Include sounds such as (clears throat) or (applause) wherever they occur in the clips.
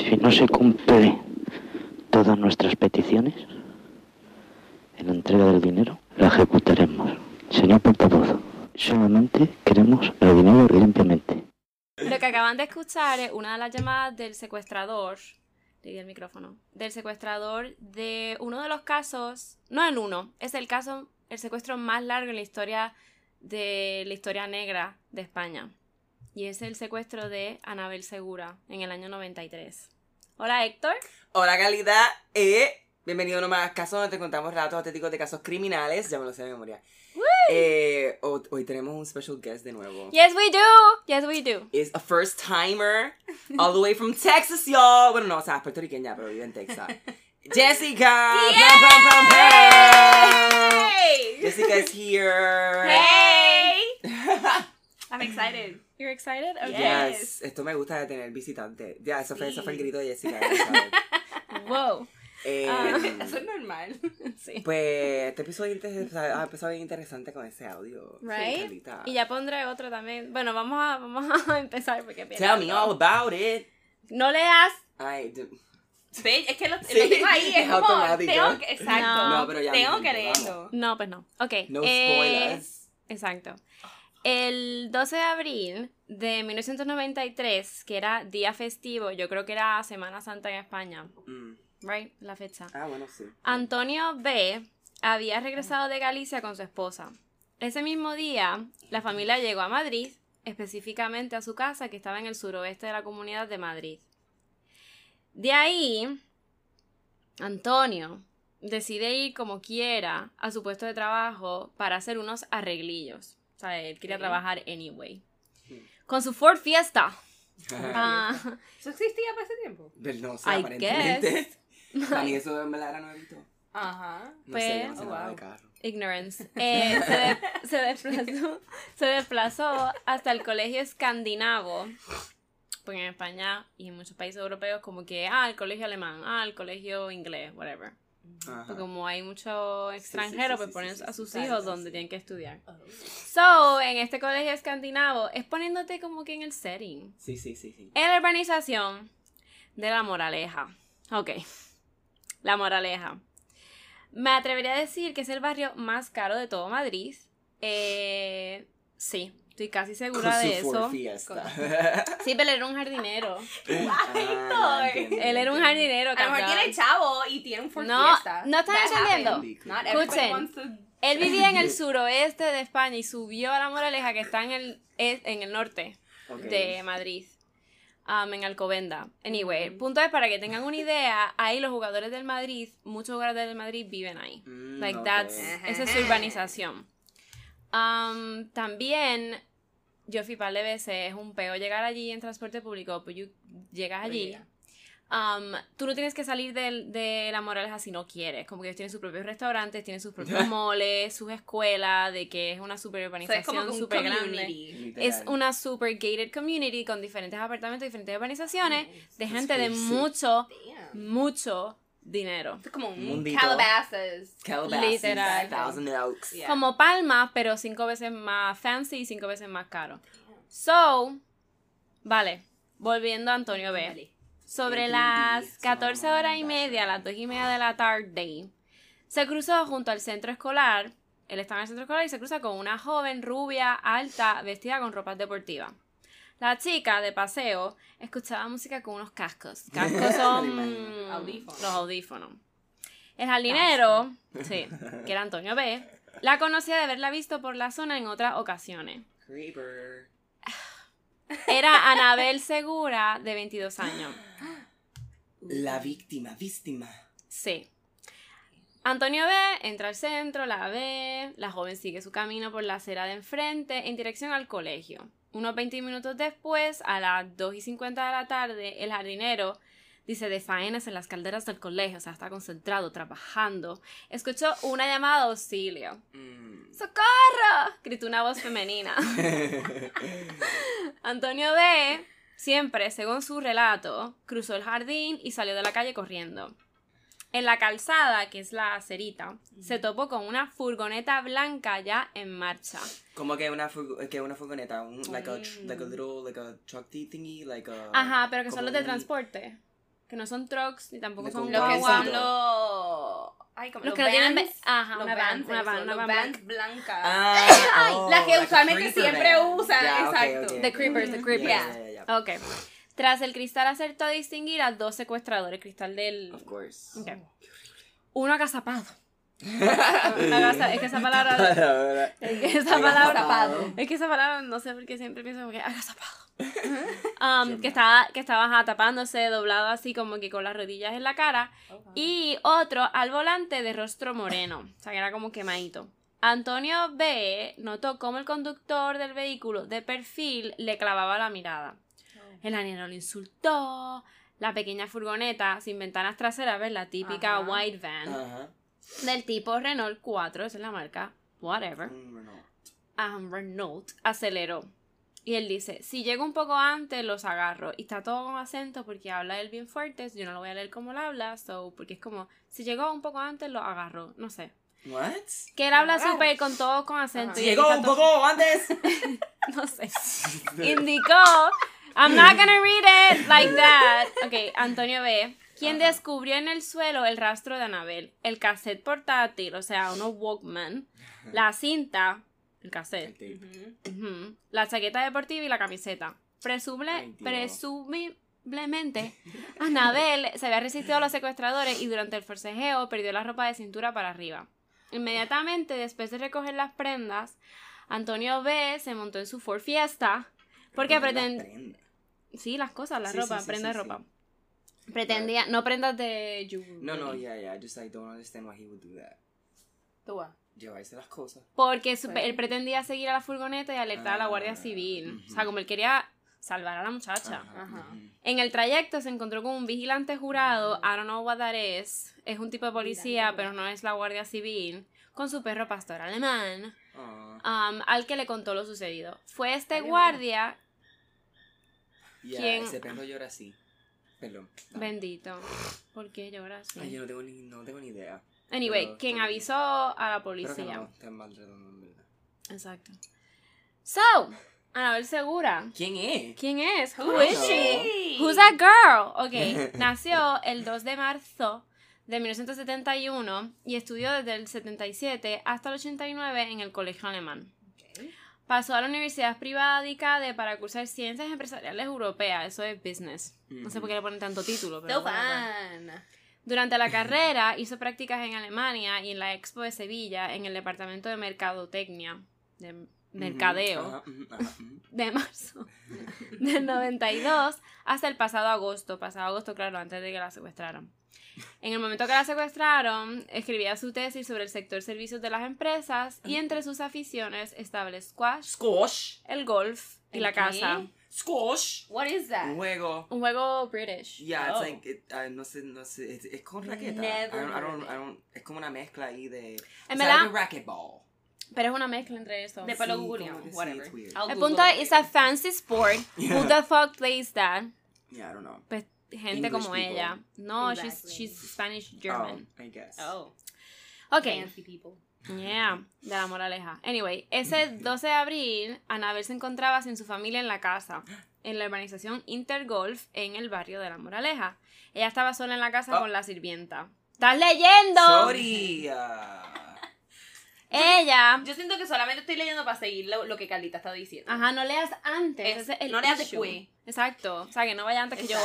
Si no se cumple todas nuestras peticiones en la entrega del dinero, la ejecutaremos. Señor portavoz, solamente queremos el dinero limpiamente. Lo que acaban de escuchar es una de las llamadas del secuestrador. Le di el micrófono. Del secuestrador de uno de los casos. No el uno, es el caso, el secuestro más largo en la historia de la historia negra de España. Y es el secuestro de Anabel Segura en el año 93. Hola Héctor. Hola calidad, eh, bienvenido a más casos donde te contamos relatos auténticos de casos criminales, ya me lo sé de memoria. Eh, ho- hoy tenemos un special guest de nuevo. Yes we do. Yes we do. Is a first timer, all the way from Texas, y'all. Bueno, no, o sea, es puertorriqueña, pero vive en Texas. (laughs) Jessica! Hey! Jessica is here. Hey! (laughs) I'm excited. You're excited? Okay. Yes, esto me gusta de tener visitantes. Ya, eso fue, eso fue el grito de Jessica. (laughs) Wow. Eh, Ah. (laughs) Eso es normal. (laughs) Sí. Pues este episodio ha empezado bien interesante con ese audio. Right? Y ya pondré otro también. Bueno, vamos a, vamos a empezar porque Tell me all about it. No leas. Ay, d- Sí, es que lo, Sí, lo tengo ahí. Es, es como, automático. tengo que, exacto. No. No, pero ya Tengo que leerlo. No, pues no. Ok. no eh, spoilers. exacto. El 12 de abril de 1993, que era día festivo, yo creo que era Semana Santa en España, Mm. right? La fecha. Ah, bueno, sí. Antonio B. había regresado de Galicia con su esposa. Ese mismo día, la familia llegó a Madrid, específicamente a su casa que estaba en el suroeste de la comunidad de Madrid. De ahí, Antonio decide ir como quiera a su puesto de trabajo para hacer unos arreglillos. O sea, él quería trabajar anyway. Con su Ford Fiesta. (laughs) Ah, ¿Eso existía para ese tiempo? Del no sé, I aparentemente. (laughs) A mí eso en verdad era nuevito. Ajá. No sé, yo no Pues- sé Oh, nada wow. de carro. Ignorance. Eh, se, de- (laughs) se desplazó, se desplazó hasta el colegio escandinavo. Porque en España y en muchos países europeos, como que, ah, el colegio alemán, ah, el colegio inglés, whatever. Ajá. Como hay muchos sí, extranjeros, sí, pues ponen a sus hijos donde tienen que estudiar. Oh. So, en este colegio escandinavo, es poniéndote como que en el setting. Sí, sí, sí, sí. En la urbanización de La Moraleja. Ok. La Moraleja. Me atrevería a decir que es el barrio más caro de todo Madrid. Eh, sí, estoy casi segura Con de su eso. (laughs) Sí, pero él era un jardinero. Ah, entiendo, Él era un jardinero, A lo mejor tiene chavo y tiene un No, no están entendiendo. Escuchen. Él vivía en el (laughs) suroeste de España y subió a La Moraleja, que está en el, en el norte. De Madrid. um, en Alcobenda. Anyway, el punto es para que tengan una idea, ahí los jugadores del Madrid, muchos jugadores del Madrid viven ahí. Mm, Like ok. that's, esa es su urbanización. Um, también, yo fui par de veces, es un peo llegar allí en transporte público, pues you- llegas allí. Um, tú no tienes que salir del- de, la Moraleja si no quieres. Como que ellos tienen sus propios restaurantes, tienen sus propios (laughs) moles, sus escuelas, de que es una super urbanización que un súper grande. Es una super gated community con diferentes apartamentos, diferentes urbanizaciones, de gente de mucho, Damn. mucho dinero. Es como un Mundito. Calabasas. Calabasas, Literal. Thousand Oaks. Yeah. Como Palmas, pero cinco veces más fancy y cinco veces más caro. So, vale, volviendo a Antonio B. Sobre las so 14 horas y media, las 2 y media de la tarde, se cruzó junto al centro escolar. Él estaba en el centro escolar y se cruza con una joven rubia, alta, vestida con ropas deportivas. La chica de paseo escuchaba música con unos cascos. (laughs) Cascos son Audífonos. los audífonos. El jardinero, sí, que era Antonio B, la conocía de haberla visto por la zona en otras ocasiones. Creeper. (sighs) Era Anabel Segura, de 22 años. La víctima, víctima. Sí. Antonio B entra al centro, la ve, la joven sigue su camino por la acera de enfrente en dirección al colegio. Unos 20 minutos después, a las 2 y 50 de la tarde, el jardinero dice de faenas en las calderas del colegio, o sea, está concentrado, trabajando. Escuchó una llamada de auxilio. Mm. ¡Socorro! gritó una voz femenina. (laughs) Antonio B, siempre, según su relato, cruzó el jardín y salió de la calle corriendo. En la calzada, que es la acerita, se topó con una furgoneta blanca ya en marcha. Como que una, que una furgoneta, un, like, a, tr- Mm. like a little, like a truck thingy, like a... Ajá, pero que son los de un- transporte. que no son trucks ni tampoco son Los que son los. Ay, como Los los que no tienen ajá, los una van, una van, una van vans blancas. Ah, oh, las que like usualmente siempre usan, ok, exacto. ok. The creepers, the creepers. Yeah, yeah, yeah, yeah. Ok. Tras el cristal acertó a distinguir a dos secuestradores, cristal del... Of course. Ok. Uno agazapado. Agaza- (laughs) es que esa palabra... Es que esa palabra... Agazapado. Es que esa palabra, no sé por qué siempre pienso como que agazapado. (laughs) Um, que estaba, que estaba ajá, tapándose, doblado así como que con las rodillas en la cara. Y otro al volante de rostro moreno. O sea, que era como quemadito. Antonio B. notó cómo el conductor del vehículo de perfil le clavaba la mirada. El anero lo insultó. La pequeña furgoneta sin ventanas traseras, ¿ves? La típica Ajá. white van Ajá. del tipo Renault 4, esa es la marca, whatever. Mm, Renault. um, Renault aceleró. Y él dice, si llego un poco antes, los agarro. Y está todo con acento porque habla él bien fuerte. Yo no lo voy a leer como él habla. So, porque es como, si llegó un poco antes, los agarro. No sé. What? Que él habla súper con todo con acento. Y él Llegó un todo- poco antes. (laughs) No sé. (laughs) Indicó, I'm not gonna read it like that. Ok, Antonio B. Quien descubrió en el suelo el rastro de Anabel, el cassette portátil, o sea, unos Walkman, la cinta, el cassette. La chaqueta deportiva y la camiseta. Presume, Ay, presumiblemente, Anabel se había resistido a los secuestradores y durante el forcejeo perdió la ropa de cintura para arriba. Inmediatamente después de recoger las prendas, Antonio B se montó en su Ford Fiesta porque prende. Sí, las cosas, la Sí, ropa, sí, sí, prenda de ropa. sí. Pretendía, no prendas de jewelry. No, no, yeah, yeah. I just I don't understand why he would do that. Tú vas. Llevarse las cosas. Porque su- Pues- él pretendía seguir a la furgoneta y alertar a la Guardia Ah, Civil. O ujú. sea, como él quería salvar a la muchacha. Ajá, Ajá. En el trayecto se encontró con un vigilante jurado, I don't know what that is, es un tipo de policía, pero no es la Guardia Civil, con su perro pastor alemán, Ah, um, al que le contó lo sucedido. Fue este guardia, yeah, ¿Quién? ese perro llora así. Perdón. bendito, ¿por qué llora así? Ay, yo no tengo ni, no tengo ni idea. Anyway, pero- quien pero- avisó a la policía. no mal redondo. Exacto. So, Anabel Segura. ¿Quién es? ¿Quién es? Who is she? Who's that girl? Ok, (laughs) nació el 2 de marzo de 1971 y estudió desde el 77 hasta el 89 en el colegio alemán. Pasó a la Universidad Privada de CADE para cursar Ciencias Empresariales Europeas, eso es business. No sé por qué le ponen tanto título, pero So bueno, pues. Durante la carrera hizo prácticas en Alemania y en la Expo de Sevilla en el departamento de mercadotecnia, de mercadeo ujú. de marzo del 92 hasta el pasado agosto. Pasado agosto, claro, antes de que la secuestraran. En el momento que la secuestraron, escribía su tesis sobre el sector servicios de las empresas y entre sus aficiones estaba el squash, Squash. el golf y ¿El la qué? casa. Squash. What is that? Un juego. Un juego british. Yeah, Oh. it's like, it, uh, no sé, no sé, es, es con raqueta. Never I don't, I don't, of I don't, es como una mezcla ahí de... En it's verdad- like a racquetball. Pero es una mezcla entre eso. Después lo Sí, googleamos, sí, whatever. I'll El punto es, it's a fancy sport. (laughs) Who the fuck plays that? Yeah, I don't know. Pues gente English como people. ella. No, Exactly. she's, she's Spanish German. Oh, I guess. Oh, Ok. fancy people. Yeah, de la moraleja. Anyway, ese 12 de abril, Anabel se encontraba sin su familia en la casa, en la urbanización Intergolf, en el barrio de la moraleja. Ella estaba sola en la casa Oh. con la sirvienta. ¿Estás leyendo? Sorry. (laughs) Ella. Yo siento que solamente estoy leyendo para seguir lo, lo que Carlita está diciendo. Ajá, no leas antes. Es- ese es el no leas issue. después. Exacto. O sea, que no vaya antes que yo.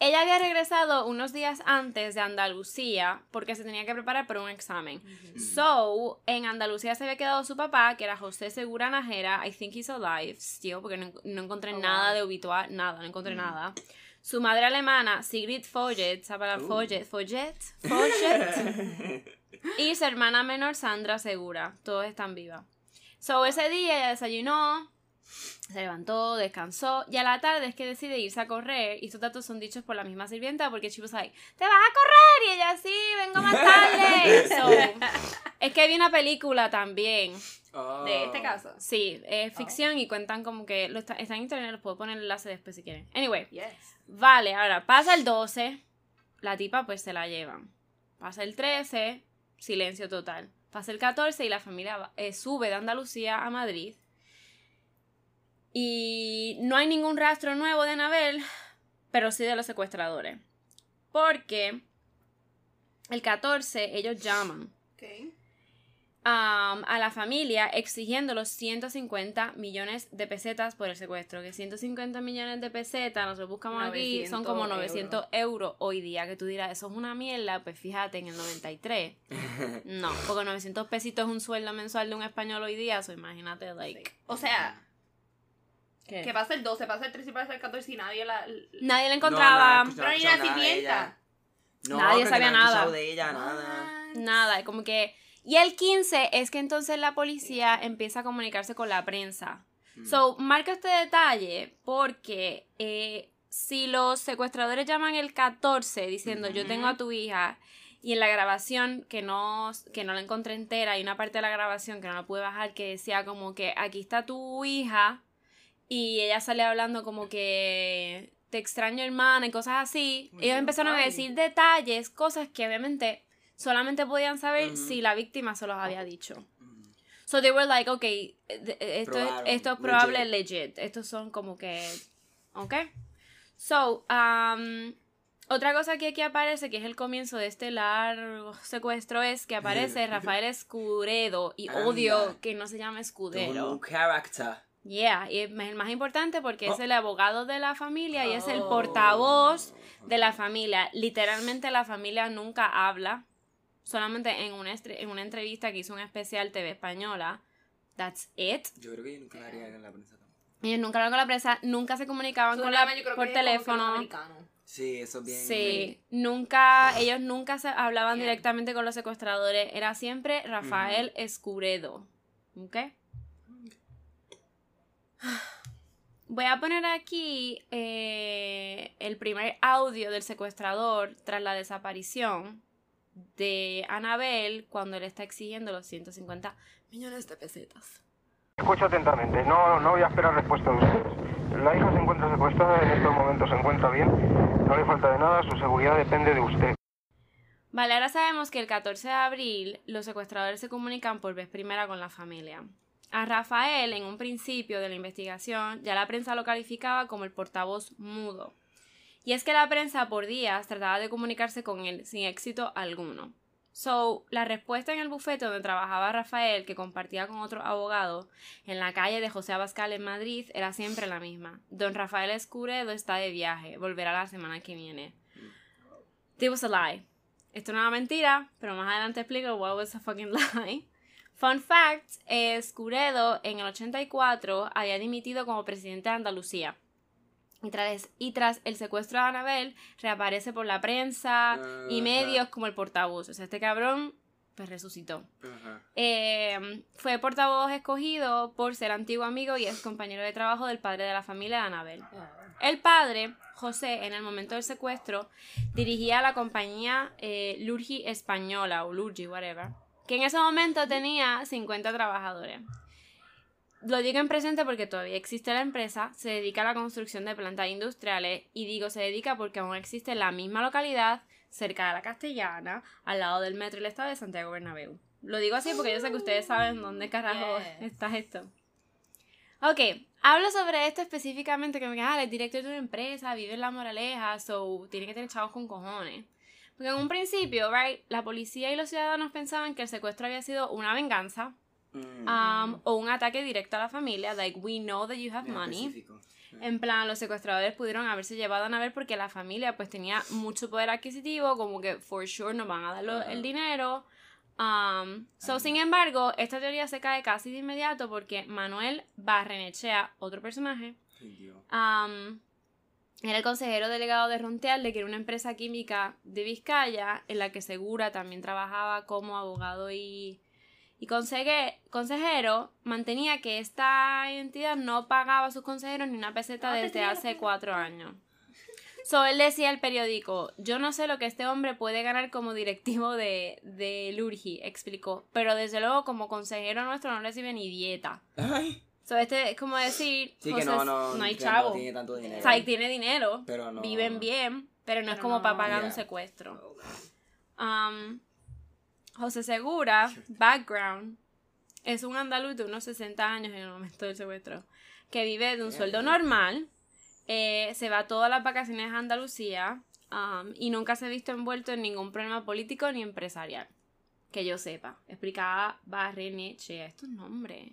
Ella había regresado unos días antes de Andalucía porque se tenía que preparar para un examen. So, en Andalucía se había quedado su papá, que era José Segura Najera. I think he's alive still, porque no, no encontré Oh, nada wow. de obituar, nada, no encontré Mm. nada. Su madre alemana, Sigrid Follet, palabra Uh. Follet, Follet, Follet. (laughs) (laughs) y su hermana menor, Sandra Segura. Todos están vivas. So, ese día ella desayunó, se levantó, descansó, y a la tarde es que decide irse a correr. Y estos datos son dichos por la misma sirvienta porque she was like, ¿te vas a correr? Y ella, sí, vengo más tarde. (laughs) So, es que vi una película también. Oh. De este caso. Sí, es ficción y cuentan como que lo está, está en internet, les puedo poner el enlace después si quieren. Anyway, Yes. Vale, ahora pasa el 12, la tipa pues se la llevan. Pasa el 13, silencio total. Pasa el 14 y la familia va- eh, sube de Andalucía a Madrid. Y no hay ningún rastro nuevo de Anabel, pero sí de los secuestradores. Porque el 14 ellos llaman Ok. um, a la familia exigiendo los 150 millones de pesetas por el secuestro. Que 150 millones de pesetas, nosotros buscamos aquí, son 900 como 900 euros. hoy día. Que tú dirás, eso es una mierda, pues fíjate, en el 93. (laughs) No, porque 900 pesitos es un sueldo mensual de un español hoy día, so imagínate, like. O sea, ¿qué? que pasa el 12, pasa el 13 y pasa el 14 y nadie la. Nadie la No, encontraba, no, no, Pero ni la sirvienta. No, Nadie sabía no nada. escuchado de ella, nada. nada, como que... Y el 15 es que entonces la policía empieza a comunicarse con la prensa. Mm. So, marca este detalle porque eh, si los secuestradores llaman el 14 diciendo yo tengo a tu hija y en la grabación que no, que no la encontré entera hay una parte de la grabación que no la pude bajar que decía como que aquí está tu hija y ella sale hablando como que te extraño hermana y cosas así. Ellos empezaron a decir detalles, cosas que obviamente solamente podían saber si la víctima se los había dicho. So they were like, ok, eh, esto, es, esto es probable legit. legit. Estos son como que. Ok. So, um, otra cosa que aquí aparece, que es el comienzo de este largo secuestro, es que aparece (laughs) Rafael Escudedo. Y Anda. odio que no se llame Todo un Escudero. character. Yeah, y es el más importante porque es Oh. el abogado de la familia y es el Oh. portavoz de la familia. Literalmente la familia nunca habla. Solamente en una, en una entrevista que hizo un especial TV española. That's it. Yo creo que nunca la haría en la prensa tampoco. Ellos nunca hablaban con la prensa, nunca se comunicaban con la, por teléfono. Sí, eso es bien. Sí, nunca, ellos nunca se hablaban Bien. directamente con los secuestradores. Era siempre Rafael Escuredo. ¿Ok? Voy a poner aquí eh, el primer audio del secuestrador tras la desaparición de Anabel cuando él está exigiendo los 150 millones de pesetas. Escucho atentamente, no, no voy a esperar respuesta de ustedes. La hija se encuentra secuestrada, en estos momentos se encuentra bien, no le falta de nada, su seguridad depende de usted. Vale, ahora sabemos que el 14 de abril los secuestradores se comunican por vez primera con la familia. A Rafael, en un principio de la investigación, ya la prensa lo calificaba como el portavoz mudo. Y es que la prensa por días trataba de comunicarse con él sin éxito alguno. So, la respuesta en el bufete donde trabajaba Rafael, que compartía con otro abogado, en la calle de José Abascal en Madrid, era siempre la misma. Don Rafael Escuredo está de viaje, volverá la semana que viene. It was a lie. Esto no era mentira, pero más adelante explico what was a fucking (laughs) lie. Fun fact, Escuredo en el 84 había dimitido como presidente de Andalucía. Y tras, y tras el secuestro de Anabel, reaparece por la prensa y medios como el portavoz. O sea, este cabrón, pues resucitó. Eh, fue portavoz escogido por ser antiguo amigo y ex compañero de trabajo del padre de la familia de Anabel. El padre, José, en el momento del secuestro, dirigía la compañía eh, Lurgi Española o Lurgi, whatever, que en ese momento tenía 50 trabajadores. Lo digo en presente porque todavía existe la empresa, se dedica a la construcción de plantas industriales y digo se dedica porque aún existe en la misma localidad, cerca de la Castellana, al lado del metro y el estado de Santiago Bernabéu. Lo digo así porque yo sé que ustedes saben dónde carajo está esto. Ok, hablo sobre esto específicamente que me digan, ah, el director de una empresa, vive en la moraleja, so tiene que tener chavos con cojones. Porque en un principio, right, la policía y los ciudadanos pensaban que el secuestro había sido una venganza Mm. um, o un ataque directo a la familia, like we know that you have Bien money. específico. En plan, los secuestradores pudieron haberse llevado a Anabel porque la familia pues tenía mucho poder adquisitivo, como que for sure nos van a dar el dinero. Um, so, sin embargo, esta teoría se cae casi de inmediato porque Manuel Barrenechea, otro personaje, um, era el consejero delegado de Rontealde, que era una empresa química de Vizcaya, en la que Segura también trabajaba como abogado y, y consegue- consejero, mantenía que esta entidad no pagaba a sus consejeros ni una peseta No, te desde hace cuatro años. So, él decía al periódico, yo no sé lo que este hombre puede ganar como directivo de, de Lurgi, explicó, pero desde luego como consejero nuestro no recibe ni dieta. Ay. So, este es como decir, Sí, que no, no, hay que chavo. no tiene tanto dinero. O sea, tiene dinero, Pero no. viven bien, pero no es como no, para pagar un secuestro. Um, José Segura, background, es un andaluz de unos 60 años en el momento del secuestro, que vive de un Yeah. sueldo normal, eh, se va todas las vacaciones a Andalucía, um, y nunca se ha visto envuelto en ningún problema político ni empresarial. Que yo sepa. Explicaba Barrenechea. Estos nombres.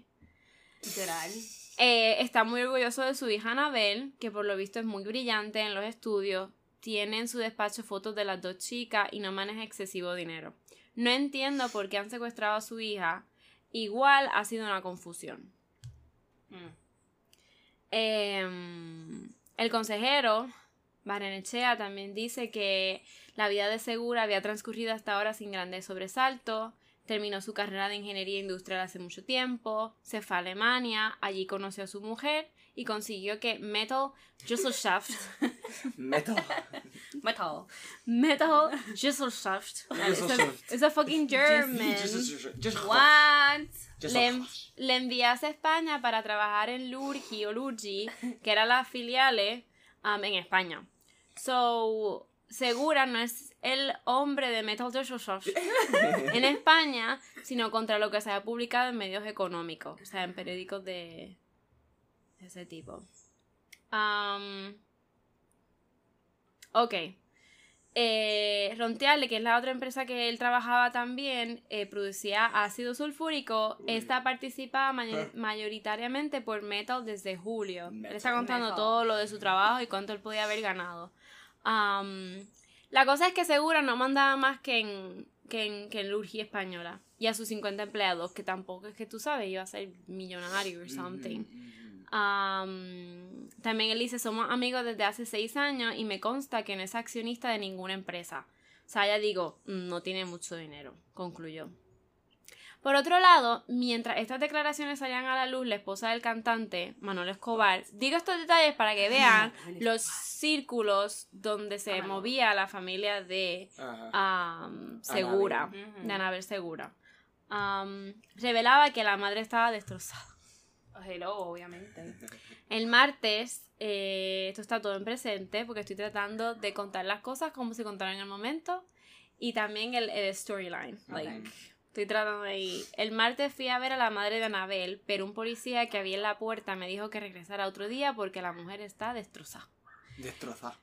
Literal. Eh, está muy orgulloso de su hija Anabel, que por lo visto es muy brillante en los estudios. Tiene en su despacho fotos de las dos chicas y no maneja excesivo dinero. No entiendo por qué han secuestrado a su hija. Igual ha sido una confusión. Mm. Em, el consejero, Barenechea, también dice que la vida de Segura había transcurrido hasta ahora sin grandes sobresaltos. Terminó su carrera de ingeniería industrial hace mucho tiempo, se fue a Alemania, allí conoció a su mujer y consiguió que Metal Gesellschaft, (laughs) Metal. Metal. Metal Gesellschaft, es a fucking German, What? le, le enviase a España para trabajar en Lurgi o Lurgi, que era las filiales um, en España. So, Segura no es el hombre de Metal Gesellschaft (laughs) en España, sino contra lo que se ha publicado en medios económicos, o sea, en periódicos de, de ese tipo. Um, ok. Eh, Ronteale, que es la otra empresa que él trabajaba también, eh, producía ácido sulfúrico. Esta participa mayo- mayoritariamente por Metal desde julio. Él está contando Metal. todo lo de su trabajo y cuánto él podía haber ganado. Am, la cosa es que Segura no mandaba más que en, que en, que en Lurgi Española. Y a sus 50 empleados, que tampoco es que tú sabes, iba a ser millonario or something. Am, también él dice, somos amigos desde hace seis años y me consta que no es accionista de ninguna empresa. O sea, ya digo, "Mm, no tiene mucho dinero, concluyó. Por otro lado, mientras estas declaraciones salían a la luz, la esposa del cantante, Manuel Escobar, digo estos detalles para que vean los círculos donde se movía la familia de am, Segura, de Anabel Segura. Revelaba que la madre estaba destrozada. Hello, obviamente. (laughs) El martes, eh, esto está todo en presente porque estoy tratando de contar las cosas como se contaron en el momento y también el, el storyline. Like, estoy tratando de ir. El martes fui a ver a la madre de Anabel, pero un policía que había en la puerta me dijo que regresara otro día porque la mujer está destrozada. Destrozar.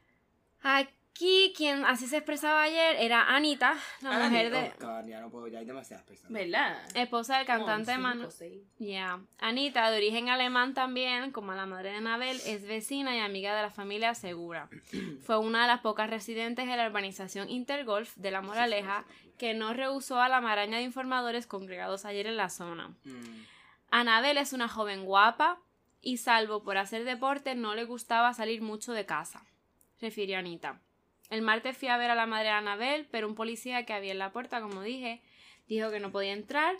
Aquí, quien así se expresaba ayer era Anita, la mujer de... Oh, ya no puedo, ya hay demasiadas personas. ¿Verdad? Esposa del cantante Como Manu. seis. Yeah. Anita, de origen alemán también, como la madre de Anabel, es vecina y amiga de la familia Segura. (clears throat) Fue una de las pocas residentes de la urbanización Intergolf de La Moraleja que no rehusó a la maraña de informadores congregados ayer en la zona. Mm. Anabel es una joven guapa y salvo por hacer deporte no le gustaba salir mucho de casa, refirió Anita. El martes fui a ver a la madre de Anabel, pero un policía que había en la puerta, como dije, dijo que no podía entrar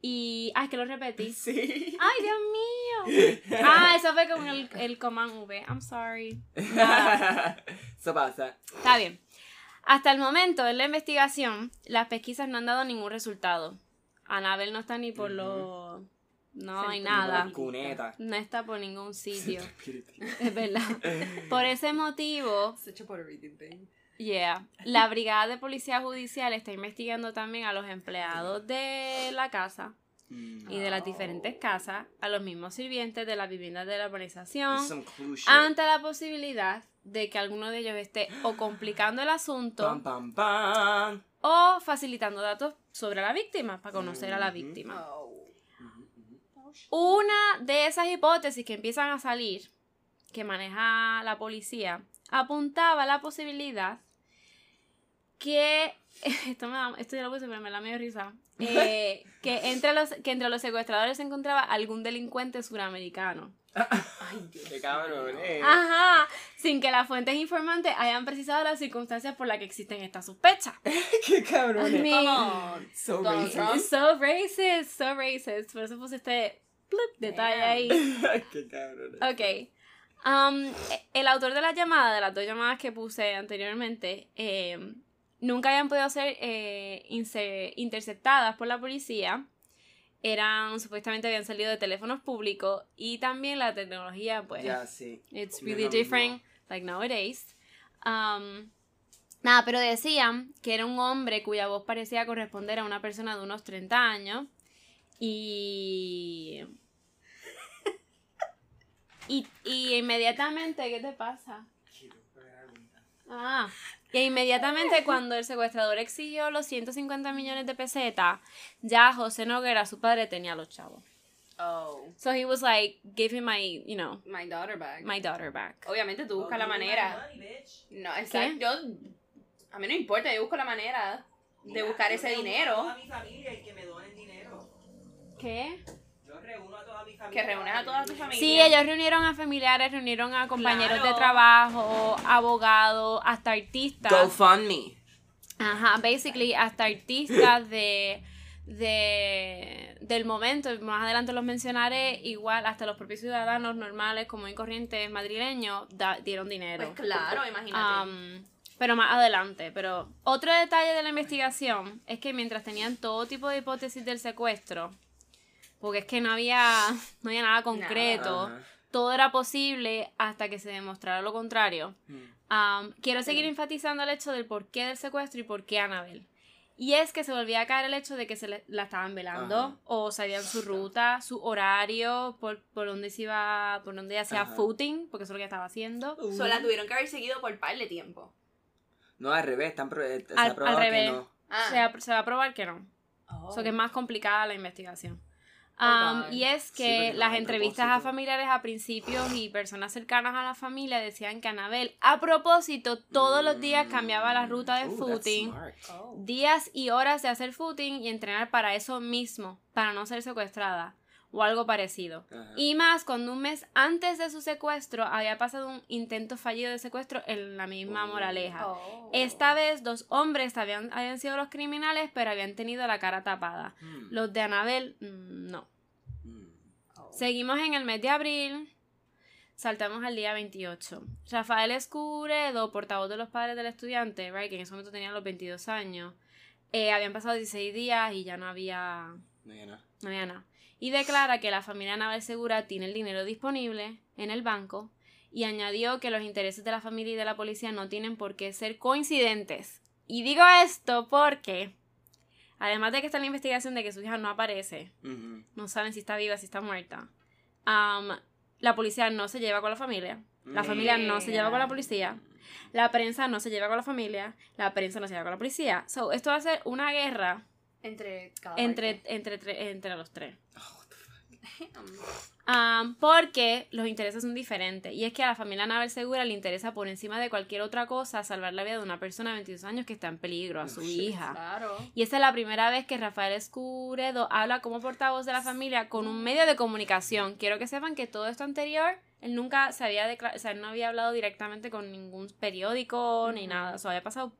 y... Ah, es que lo repetí. (laughs) Sí. ¡Ay, Dios mío! (laughs) Ah, eso fue con el, el command V. I'm sorry. (laughs) Eso pasa. Está bien. Hasta el momento, en la investigación, las pesquisas no han dado ningún resultado. Anabel no está ni por los... No hay nada. No está por ningún sitio. (laughs) Es verdad. Por ese motivo, Such a yeah, la brigada de policía judicial está investigando también a los empleados de la casa y de las diferentes casas, a los mismos sirvientes de las viviendas de la urbanización, shit. ante la posibilidad de que alguno de ellos esté o complicando el asunto Pam, pam, pam. o facilitando datos sobre la víctima para conocer a la víctima. Oh. Una de esas hipótesis que empiezan a salir, que maneja la policía, apuntaba a la posibilidad que (laughs) esto, me da, esto ya lo puse, pero me da medio risa. eh, que, entre los, que entre los secuestradores se encontraba algún delincuente suramericano. Ay, Dios. Qué cabrón, eh. Ajá, sin que las fuentes informantes hayan precisado las circunstancias por las que existen estas sospechas. (laughs) Qué cabrón. I mean, So racist. Trump. so racist, so racist. Por eso puse este blip detalle ahí. (laughs) Qué cabrón. Ok. Um, el autor de la llamada, de las dos llamadas que puse anteriormente, eh, nunca habían podido ser eh, interceptadas por la policía. Eran, supuestamente habían salido de teléfonos públicos y también la tecnología, pues, Ya, sí. it's really different, like nowadays. Um, nada, pero decían que era un hombre cuya voz parecía corresponder a una persona de unos 30 años y... Y, y inmediatamente, ¿qué te pasa? Ah, Y inmediatamente cuando el secuestrador exigió los 150 millones de pesetas, ya José Noguera, su padre, tenía los chavos. Oh, So he was like, give him my, you know, my daughter back. my daughter back. Obviamente tú buscas la manera. No, exacto. Yo, a mí no importa, yo busco la manera de buscar ese dinero. toda mi familia y que me donen dinero. ¿Qué? Reúno a toda mi familia. Que reúnes a toda tu familia. Sí, ellos reunieron a familiares, reunieron a compañeros de trabajo, abogados, hasta artistas. GoFundMe. Ajá, basically hasta artistas de, de del momento, más adelante los mencionaré, igual hasta los propios ciudadanos normales, como y corrientes madrileños, da- dieron dinero. Pues claro, imagínate. Um, pero más adelante. Pero otro detalle de la investigación es que mientras tenían todo tipo de hipótesis del secuestro, porque es que no había, (laughs) no había nada concreto, todo era posible hasta que se demostrara lo contrario. Um, quiero seguir enfatizando el hecho del porqué del secuestro y por qué Anabel. Y es que se volvía a caer el hecho de que se le- la estaban velando Ajá. o sabían su ruta, su horario, por, por dónde se iba, por dónde hacía footing, porque eso es lo que estaba haciendo. So, la tuvieron que haber seguido por par de tiempo. No, al revés, están pro- eh, se Al- ha probado al que no. Ah. Se, va, se va a probar que no. Oh. O sea, que es más complicada la investigación. Um, y es que las entrevistas a familiares a principios y personas cercanas a la familia decían que Anabel, a propósito, todos los días cambiaba la ruta de Ooh, that's footing. Oh. días y horas de hacer footing y entrenar para eso mismo, para no ser secuestrada o algo parecido. Ajá. Y más cuando un mes antes de su secuestro había pasado un intento fallido de secuestro en la misma Oh. moraleja. Oh. Esta vez dos hombres habían, habían sido los criminales, pero habían tenido la cara tapada. Hmm. Los de Anabel, mm, no. Hmm. Oh. Seguimos en el mes de abril. Saltamos al día 28. Rafael Escuredo, portavoz de los padres del estudiante, right, que en ese momento tenía los 22 años, eh, habían pasado 16 días y ya no había, No, ya no. no había nada. Y declara que la familia Naval Segura tiene el dinero disponible en el banco y añadió que los intereses de la familia y de la policía no tienen por qué ser coincidentes. Y digo esto porque, además de que está la investigación de que su hija no aparece, no saben si está viva, si está muerta. La policía no se lleva con la familia. La familia no se lleva con la policía. La prensa no se lleva con la familia. La prensa no se lleva con la policía. So, esto va a ser una guerra Entre cada entre, entre, tre- entre los tres. Oh, what the fuck. (laughs) Am, porque los intereses son diferentes. Y es que a la familia Naval Segura le interesa por encima de cualquier otra cosa salvar la vida de una persona de 22 años que está en peligro, a su Oh, shit. hija. Claro. Y esta es la primera vez que Rafael Escuredo habla como portavoz de la familia con un medio de comunicación. Quiero que sepan que todo esto anterior, él nunca se había declarado, o sea, él no había hablado directamente con ningún periódico ni nada. O sea, había pasado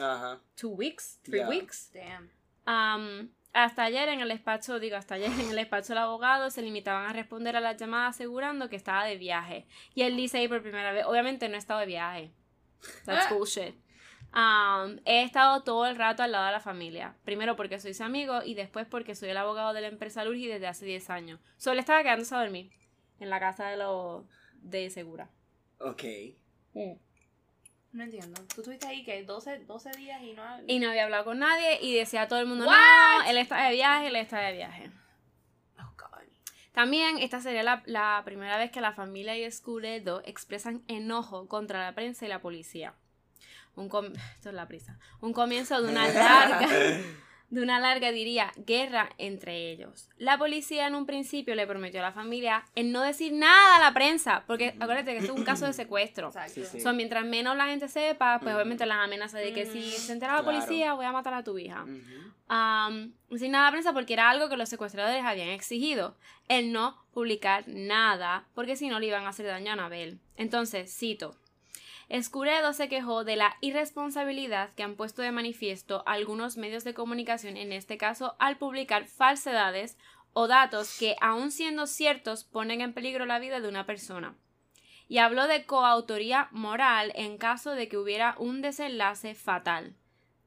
Ajá. two weeks, three Yeah. weeks. Damn. Um, hasta ayer en el despacho, digo, hasta ayer en el despacho del abogado se limitaban a responder a las llamadas asegurando que estaba de viaje. Y él dice ahí por primera vez, obviamente no he estado de viaje. That's Ah. bullshit. Um, he estado todo el rato al lado de la familia. Primero porque soy su amigo y después porque soy el abogado de la empresa Lurgi desde hace 10 años. Solo estaba quedándose a dormir en la casa de los de Segura. Ok. No entiendo. Tú estuviste ahí que 12, 12 días y no. Y no había hablado con nadie y decía a todo el mundo, What? no, él está de viaje, él está de viaje. Oh, God. También esta sería la, la primera vez que la familia y Escuredo expresan enojo contra la prensa y la policía. Un com- (sighs) esto es la prisa. Un comienzo de una (laughs) larga, de una larga, diría, guerra entre ellos. La policía en un principio le prometió a la familia en no decir nada a la prensa, porque acuérdate que esto es un caso de secuestro. Exacto. Sí, sí. So, mientras menos la gente sepa, pues obviamente las amenazas de que si se entera la Claro. policía, voy a matar a tu hija. Um, sin nada a la prensa porque era algo que los secuestradores habían exigido. El no publicar nada porque si no le iban a hacer daño a Anabel. Entonces, cito. Escuredo se quejó de la irresponsabilidad que han puesto de manifiesto algunos medios de comunicación, en este caso al publicar falsedades o datos que, aun siendo ciertos, ponen en peligro la vida de una persona. Y habló de coautoría moral en caso de que hubiera un desenlace fatal.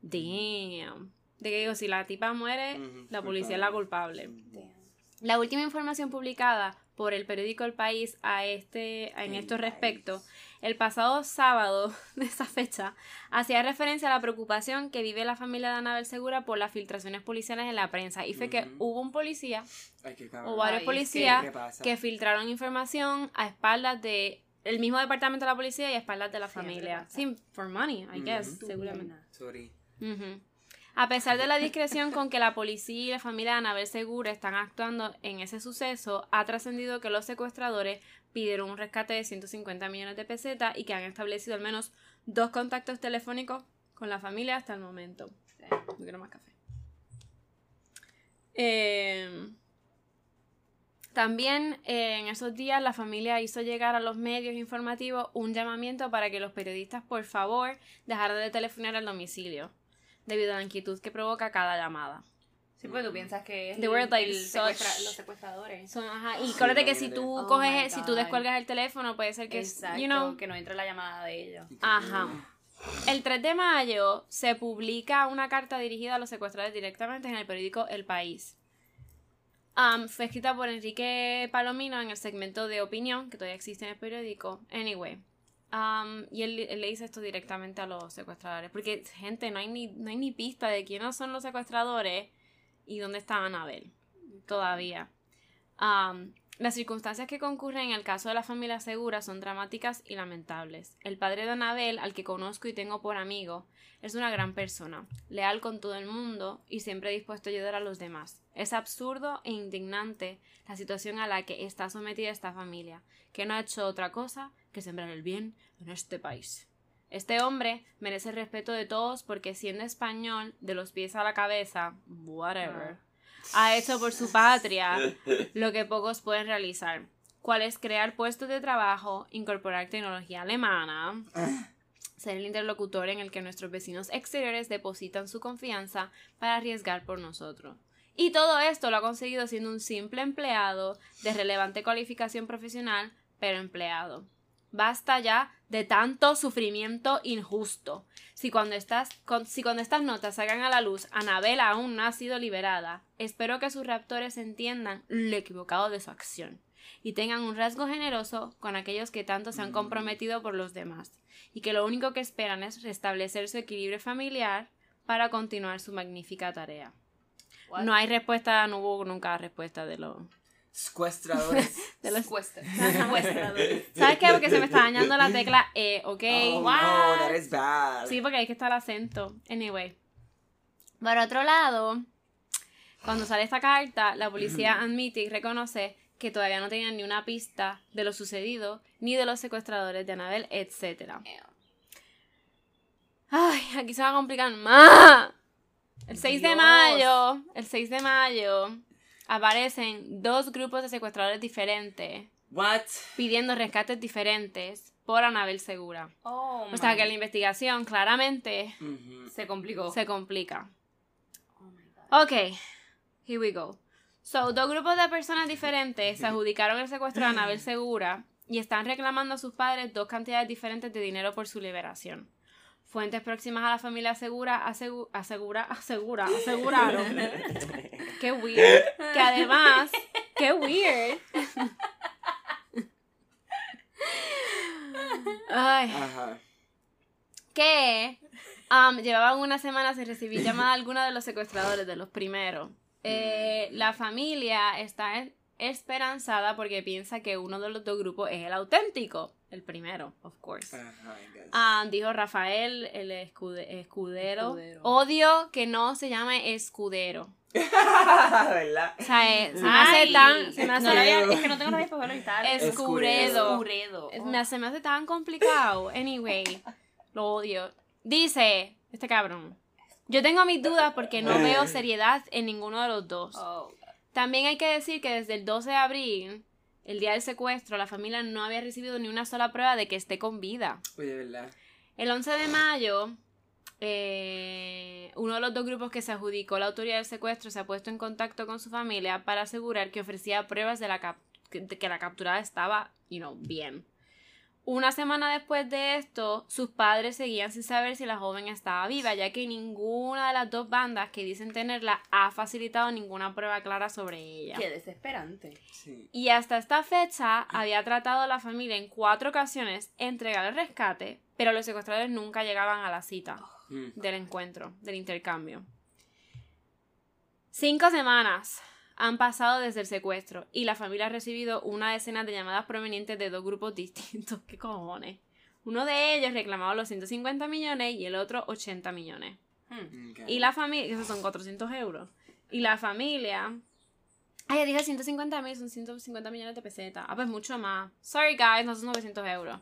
Damn. De que digo, si la tipa muere, la policía es la culpable. Damn. La última información publicada por el periódico El País a este, en estos respectos, el pasado sábado (laughs) de esa fecha, hacía referencia a la preocupación que vive la familia de Anabel Segura por las filtraciones policiales en la prensa. Y fue que hubo un policía Ay, o varios Ay, es que policías que filtraron información a espaldas de el mismo departamento de la policía y a espaldas de la Sí, familia. Sí, for money, I guess, seguramente. Sorry. A pesar de la discreción con que la policía y la familia de Anabel Segura están actuando en ese suceso, ha trascendido que los secuestradores pidieron un rescate de 150 millones de pesetas y que han establecido al menos dos contactos telefónicos con la familia hasta el momento. Yo quiero más café. Eh, también eh, en esos días la familia hizo llegar a los medios informativos un llamamiento para que los periodistas por favor dejaran de telefonar al domicilio debido a la inquietud que provoca cada llamada. Sí, porque tú piensas que es They were, like, such- secuestra- los secuestradores. Son- ajá, Y acuérdate que si tú Oh coges, si tú descuelgas el teléfono, puede ser que, Exacto, you know, que no entre la llamada de ellos. Ajá. El 3 de mayo se publica una carta dirigida a los secuestradores directamente en el periódico El País. Um, fue escrita por Enrique Palomino en el segmento de opinión, que todavía existe en el periódico. Anyway. Um, y él, él le dice esto directamente a los secuestradores. Porque, gente, no hay ni, no hay ni pista de quiénes son los secuestradores y dónde está Anabel. Todavía. Um, las circunstancias que concurren en el caso de la familia Segura son dramáticas y lamentables. El padre de Anabel, al que conozco y tengo por amigo, es una gran persona, leal con todo el mundo y siempre dispuesto a ayudar a los demás. Es absurdo e indignante la situación a la que está sometida esta familia, que no ha hecho otra cosa que sembrar el bien en este país. Este hombre merece el respeto de todos porque siendo español, de los pies a la cabeza, whatever, ha hecho por su patria (laughs) lo que pocos pueden realizar, cual es crear puestos de trabajo, incorporar tecnología alemana, ser el interlocutor en el que nuestros vecinos exteriores depositan su confianza para arriesgar por nosotros. Y todo esto lo ha conseguido siendo un simple empleado de relevante cualificación profesional, pero empleado. Basta ya de tanto sufrimiento injusto. Si cuando, estas, con- si cuando estas notas salgan a la luz, Anabel aún no ha sido liberada, espero que sus raptores entiendan lo equivocado de su acción y tengan un rasgo generoso con aquellos que tanto se han comprometido por los demás y que lo único que esperan es restablecer su equilibrio familiar para continuar su magnífica tarea. What? No hay respuesta, no hubo nunca respuesta de lo... Secuestradores. (laughs) De los Secuestra- (laughs) secuestradores. ¿Sabes qué? Porque se me está dañando la tecla E, ¿ok? Oh, no, that is bad. Sí, porque hay que estar acento. Anyway. Por otro lado, cuando sale esta carta, la policía admite y reconoce que todavía no tenían ni una pista de lo sucedido, ni de los secuestradores de Anabel, etc. Ay, aquí se va a complicar más. El 6 de mayo, el 6 de mayo, aparecen dos grupos de secuestradores diferentes What? pidiendo rescates diferentes por Anabel Segura. Oh, O sea my- que la investigación claramente se complicó. se complica. Oh my God. Ok, here we go. So, dos grupos de personas diferentes se adjudicaron el secuestro de Anabel Segura y están reclamando a sus padres dos cantidades diferentes de dinero por su liberación. Fuentes próximas a la familia Segura asegu- asegura, asegura, (laughs) aseguraron. qué weird. Que además, qué weird. Ay, Ajá. que um, llevaban una semana sin recibir llamada alguna de los secuestradores, de los primeros. Eh, la familia está esperanzada porque piensa que uno de los dos grupos es el auténtico, el primero, of course. Ah, dijo Rafael, el escude- escudero. Escudero. Odio que no se llame escudero. (laughs) ¿Verdad? O sea, eh, se me hace tan... Se me hace, (laughs) no es que no tengo la misma palabra y tal. Escuredo. Escuredo. me- se me hace tan complicado. Anyway, lo odio. Dice este cabrón. Yo tengo mis dudas porque no veo seriedad en ninguno de los dos. Oh. También hay que decir que desde el 12 de abril, el día del secuestro, la familia no había recibido ni una sola prueba de que esté con vida. Oye, ¿verdad? El 11 de mayo, eh, uno de los dos grupos que se adjudicó la autoridad del secuestro se ha puesto en contacto con su familia para asegurar que ofrecía pruebas de, la cap- que la capturada estaba, you know, bien. Una semana después de esto, sus padres seguían sin saber si la joven estaba viva, ya que ninguna de las dos bandas que dicen tenerla ha facilitado ninguna prueba clara sobre ella. Qué desesperante. Sí. Y hasta esta fecha había tratado a la familia en cuatro ocasiones entregar el rescate, pero los secuestradores nunca llegaban a la cita Mm. del encuentro, del intercambio. Cinco semanas han pasado desde el secuestro y la familia ha recibido una decena de llamadas provenientes de dos grupos (laughs) distintos. ¿Qué cojones? Uno de ellos reclamaba los 150 millones y el otro 80 millones. Ok. Y la familia, esos son 400 euros. Y la familia. Ay, ya dije 150 mil, son 150 millones de pesetas. Ah, pues mucho más. Sorry, guys, no son 900 euros.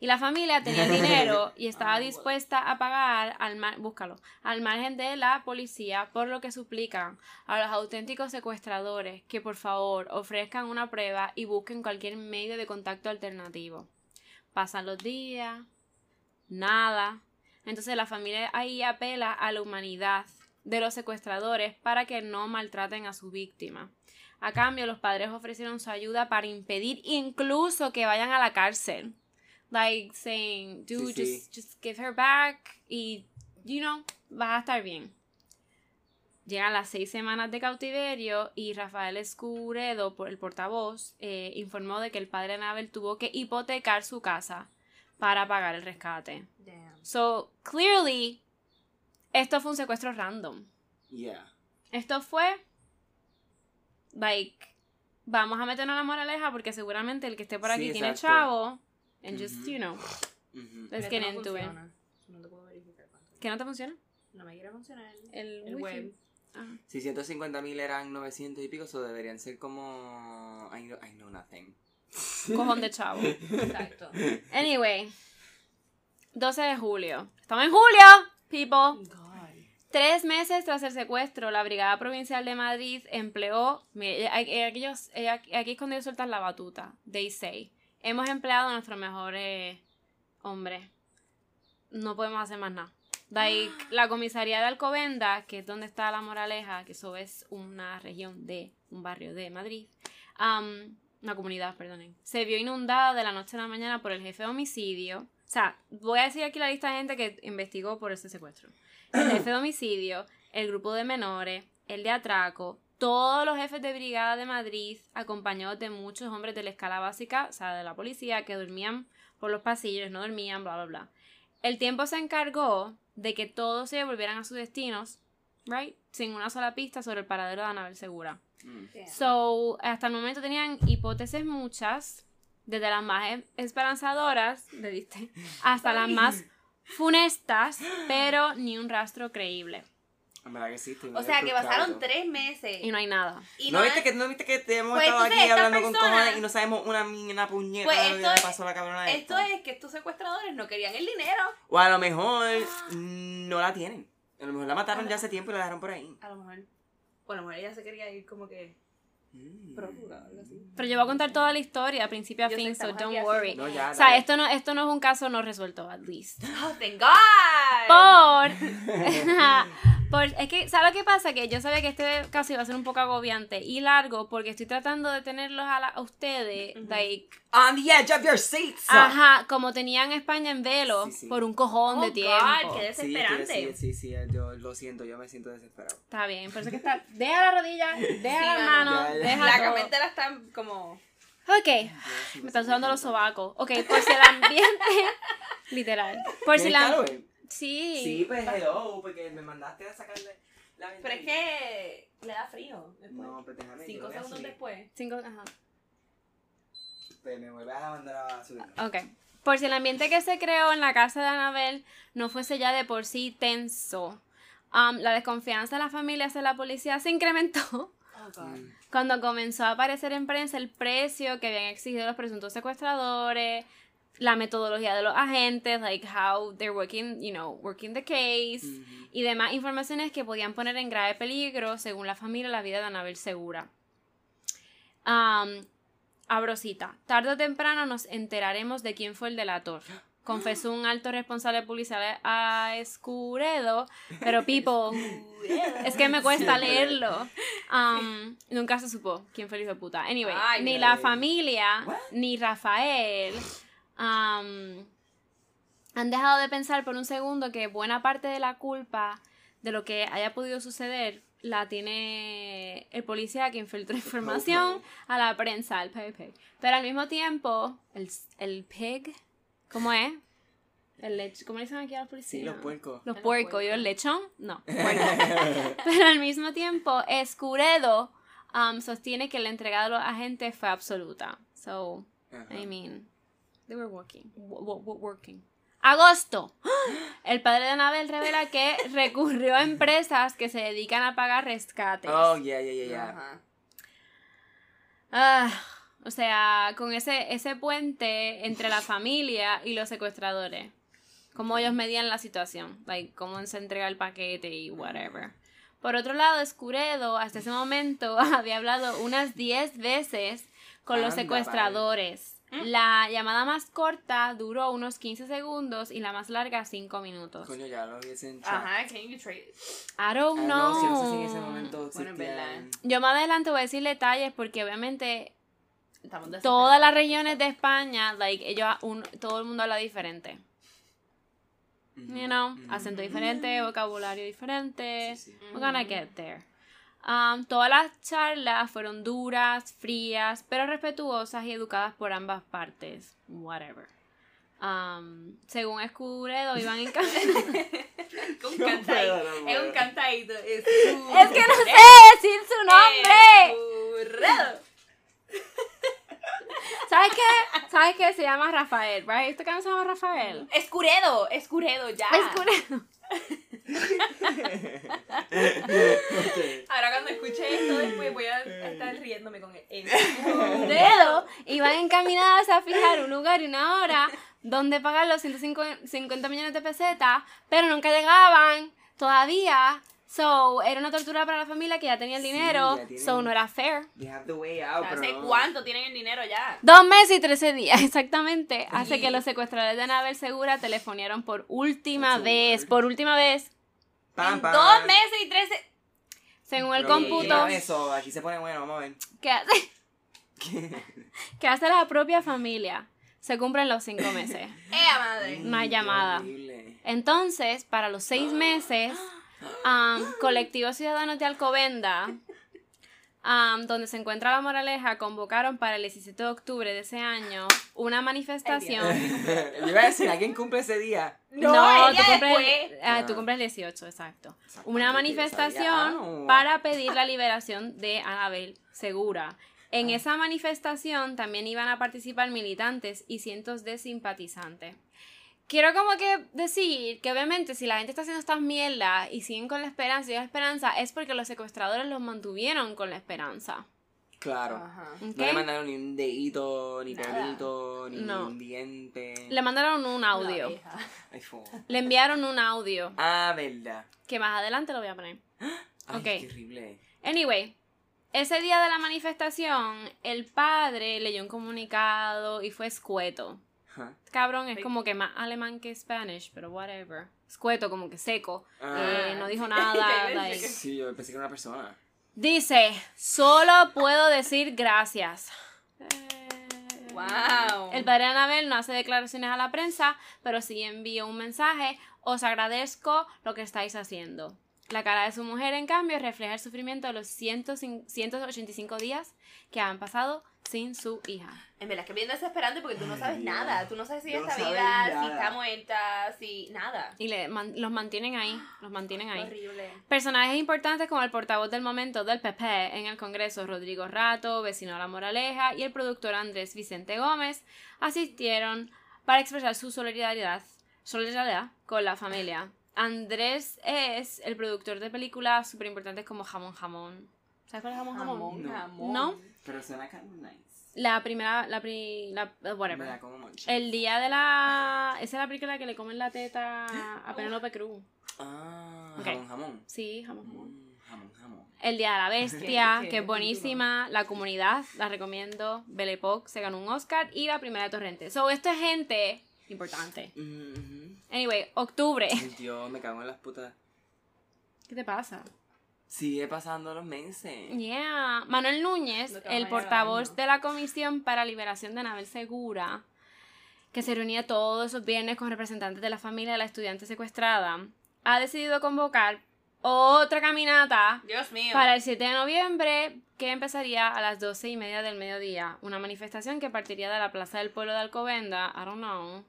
Y la familia tenía el (laughs) dinero y estaba dispuesta a pagar, al búscalo, al margen de la policía, por lo que suplican a los auténticos secuestradores que por favor ofrezcan una prueba y busquen cualquier medio de contacto alternativo. Pasan los días, nada. Entonces la familia ahí apela a la humanidad de los secuestradores para que no maltraten a su víctima. A cambio, los padres ofrecieron su ayuda para impedir incluso que vayan a la cárcel. Like saying, dude, Sí, sí. Just, just give her back y, you know, vas a estar bien. Llegan las seis semanas de cautiverio y Rafael Escuredo, por el portavoz, eh, informó de que el padre de Anabel tuvo que hipotecar su casa para pagar el rescate. Damn. So, clearly, esto fue un secuestro random. Yeah. Esto fue, like, vamos a meternos la moraleja porque seguramente el que esté por Sí, aquí tiene exacto. chavo. And just, you know, let's get no into it. funciona. No te puedo verificar cuánto. ¿Que no te funciona? No me quiere funcionar El, web. Ah. Si 150 mil eran 900 y pico, eso deberían ser como. I know, I know nothing. (laughs) Cojón de chavo. Exacto. Anyway, 12 de julio. ¡Estamos en julio, people! God. Tres meses tras el secuestro, la Brigada Provincial de Madrid empleó. Mire, aquí, aquí- aquí es cuando ellos sueltan la batuta. They say. Hemos empleado a nuestros mejores hombres. No podemos hacer más nada. Like, (gasps) la comisaría de Alcobenda, que es donde está la Moraleja, que eso es una región de un barrio de Madrid. um, una comunidad, perdonen. Se vio inundada de la noche a la mañana por el jefe de homicidio. O sea, voy a decir aquí la lista de gente que investigó por ese secuestro el jefe de homicidio, el grupo de menores, el de atraco, todos los jefes de brigada de Madrid, acompañados de muchos hombres de la escala básica, o sea, de la policía, que dormían por los pasillos, no dormían, bla, bla, bla. El tiempo se encargó de que todos se devolvieran a sus destinos, right? Sin una sola pista sobre el paradero de Anabel Segura. Mm. So, hasta el momento tenían hipótesis muchas, desde las más e- esperanzadoras, le diste, hasta las más funestas, pero ni un rastro creíble. En verdad que sí, estoy O sea, que frustrado. pasaron tres meses. Y no hay nada. Y ¿No, no, viste que, ¿No viste que te hemos Pues, estado aquí hablando con cojones y no sabemos una, una puñeta Pues de lo que pasó a la cabrona Esto esta? es que estos secuestradores no querían el dinero. O a lo mejor no la tienen. A lo mejor la mataron ya hace tiempo y la dejaron por ahí. A lo mejor. O a lo mejor ella se quería ir como que Pero yo voy a contar toda la historia, a principio a Yo sé, fin, so don't worry. haciendo- No, ya, O sea, esto no, esto no es un caso no resuelto, at least. (laughs) Oh, thank God. Por, (laughs) (laughs) por. Es que, ¿sabes lo que pasa? Que yo sabía que este caso iba a ser un poco agobiante y largo porque estoy tratando de tenerlos a, la- a ustedes, like, On the edge of your seats. ajá, como tenían España en velo Sí, sí. por un cojón Oh, de God, tiempo. qué Sí, desesperante. sí, sí, sí, yo lo siento, yo me siento desesperado. Está bien, por eso que está. Deja la rodilla, deja las mano. deja La todo. camentera está como. Ok, me están sudando los sobacos. Ok, por si el ambiente. (laughs) literal. Por si ¿Tienes la. Sí. Sí, pues hello, porque me mandaste a sacarle la Pero es que le da frío después. No, pues déjame. Cinco segundos después. Cinco, ajá. Me vuelves a mandar a subir. Ok. Por si el ambiente que se creó en la casa de Anabel no fuese ya de por sí tenso, um, la desconfianza de la familia hacia la policía se incrementó Oh, cuando comenzó a aparecer en prensa el precio que habían exigido los presuntos secuestradores, la metodología de los agentes, like how they're working, you know, working the case, Ujú. y demás informaciones que podían poner en grave peligro, según la familia, la vida de Anabel Segura. Um, abro cita. Tarde o temprano nos enteraremos de quién fue el delator. Confesó un alto responsable policial a Escuredo, pero people, es que me cuesta leerlo. Um, nunca se supo quién fue el hijo de puta. Anyway, Ay, ni la familia, What? ni Rafael um, han dejado de pensar por un segundo que buena parte de la culpa de lo que haya podido suceder la tiene el policía que infiltró (laughs) información a la prensa, el PP. Pero al mismo tiempo, el, el pig, ¿cómo es? El lech, ¿Cómo le dicen aquí a los policías? Sí, los puercos. Los puercos, yo el lechón, no. (laughs) puerco. Pero al mismo tiempo, Escuredo um, sostiene que la entrega de los agentes fue absoluta. So. I mean, they were working. wo- wo- wo- working. Agosto. El padre de Anabel revela que recurrió a empresas que se dedican a pagar rescates. Oh, yeah, yeah, yeah, yeah. Ah, o sea, con ese, ese puente entre la familia y los secuestradores. Cómo ellos medían la situación. Like, cómo se entrega el paquete y whatever. Por otro lado, Escuredo hasta ese momento (laughs) había hablado unas 10 veces con los secuestradores. La llamada más corta duró unos 15 segundos y la más larga 5 minutos. Coño, ya lo hubiesen hecho. Ajá, can you trade? I don't Ah, know. no, sí, no sé si en ese momento Bueno. Yo más adelante voy a decir detalles porque obviamente todas las regiones de España, like, ellos, un- todo el mundo habla diferente. You know, acento diferente, vocabulario diferente. Sí, sí. We're gonna get there. Um, todas las charlas fueron duras, frías, pero respetuosas y educadas por ambas partes. Whatever. Um, según Escuredo, iban en camino. Es un No cantadito. no es un cantadito. Es, es que no sé decir su nombre. Escurredo. ¿Sabes qué? ¿Sabes qué? Se llama Rafael, right? ¿Este canal se llama Rafael? Escuredo, escuredo, ya. Escuredo. (laughs) Ahora cuando escuche esto después voy a estar riéndome con él. dedo iban encaminadas a fijar un lugar y una hora donde pagar los 150 millones de pesetas, pero nunca llegaban todavía. So, era una tortura para la familia que ya tenía el Sí, dinero, ya tienen- so no era fair. They have the way out, ¿Hace cuánto tienen el dinero ya? Dos meses y trece días, (laughs) exactamente, hace que los secuestradores de Anabel Segura telefonearon por última That's vez, por última vez, Pam, En pam. dos meses y trece. según el Pero cómputo mira Eso, aquí se pone bueno, vamos a ver. que hace, que hace la propia familia. Se cumplen los cinco meses. (laughs) ¡Eh, madre! No hay Qué llamada. horrible. Entonces, para los seis meses, um, (gasps) colectivos ciudadanos de Alcobenda, um, donde se encuentra la moraleja, convocaron para el 17 de octubre de ese año una manifestación. (laughs) Yo iba a decir, ¿alguien cumple ese día? No, el tú, cumples, después. ah, Ah. tú cumples el 18, exacto. Una manifestación. Ah, para pedir la (laughs) liberación de Anabel Segura. En esa manifestación también iban a participar militantes y cientos de simpatizantes. Quiero como que decir que obviamente si la gente está haciendo estas mierdas y siguen con la esperanza y la esperanza es porque los secuestradores los mantuvieron con la esperanza. Claro. No le mandaron ni un dedito, ni pelito, ni No. un diente. Le mandaron un audio. Le enviaron un audio Ah, verdad. que más adelante lo voy a poner. (gasps) Ay, Ok. qué horrible. Anyway, ese día de la manifestación, el padre leyó un comunicado y fue escueto. Ajá. Cabrón, es como que más alemán que Spanish, pero whatever. Escueto, como que seco. Ah. Eh, no dijo (laughs) nada. like. Sí, yo pensé que era una persona. Dice, solo puedo decir gracias. Eh, Wow. El padre de Anabel no hace declaraciones a la prensa, pero sí envió un mensaje. Os agradezco lo que estáis haciendo. La cara de su mujer, en cambio, refleja el sufrimiento de los 100 185 días que han pasado sin su hija. En verdad, es que bien desesperante porque tú no sabes Ay, nada. Tú no sabes si No está viva, si está muerta, si. Nada. Y le man- los mantienen ahí, los mantienen ahí. Horrible. Personajes importantes como el portavoz del momento del PP en el Congreso, Rodrigo Rato, vecino de La Moraleja, y el productor Andrés Vicente Gómez asistieron para expresar su solidaridad, solidaridad con la familia. Andrés es el productor de películas súper importantes como Jamón Jamón. ¿Sabes cuál es Jamón Jamón? Jamón, No. jamón. ¿No? Pero suena kind of nice. La primera, la pri, la, Me da whatever. como mucho. El día de la... Esa es la película que le comen la teta a Penélope (gasps) Cruz. Ah, Ok. jamón, jamón. Sí, Jamón Jamón. Mm, jamón, jamón. El Día de la (laughs) Bestia, que es buenísima. La comunidad, la recomiendo. Belle Époque se ganó un Oscar. Y la primera de Torrente. So, esto es gente importante. Mhm. Anyway, octubre. Dios, me cago en las putas. ¿Qué te pasa? Sigue pasando los meses. Yeah. Manuel Núñez, No el portavoz de la Comisión para Liberación de Anabel Segura, que se reunía todos esos viernes con representantes de la familia de la estudiante secuestrada, ha decidido convocar otra caminata Dios mío. Para el 7 de noviembre, que empezaría a las 12 y media del mediodía. Una manifestación que partiría de la Plaza del Pueblo de Alcobenda, I don't know.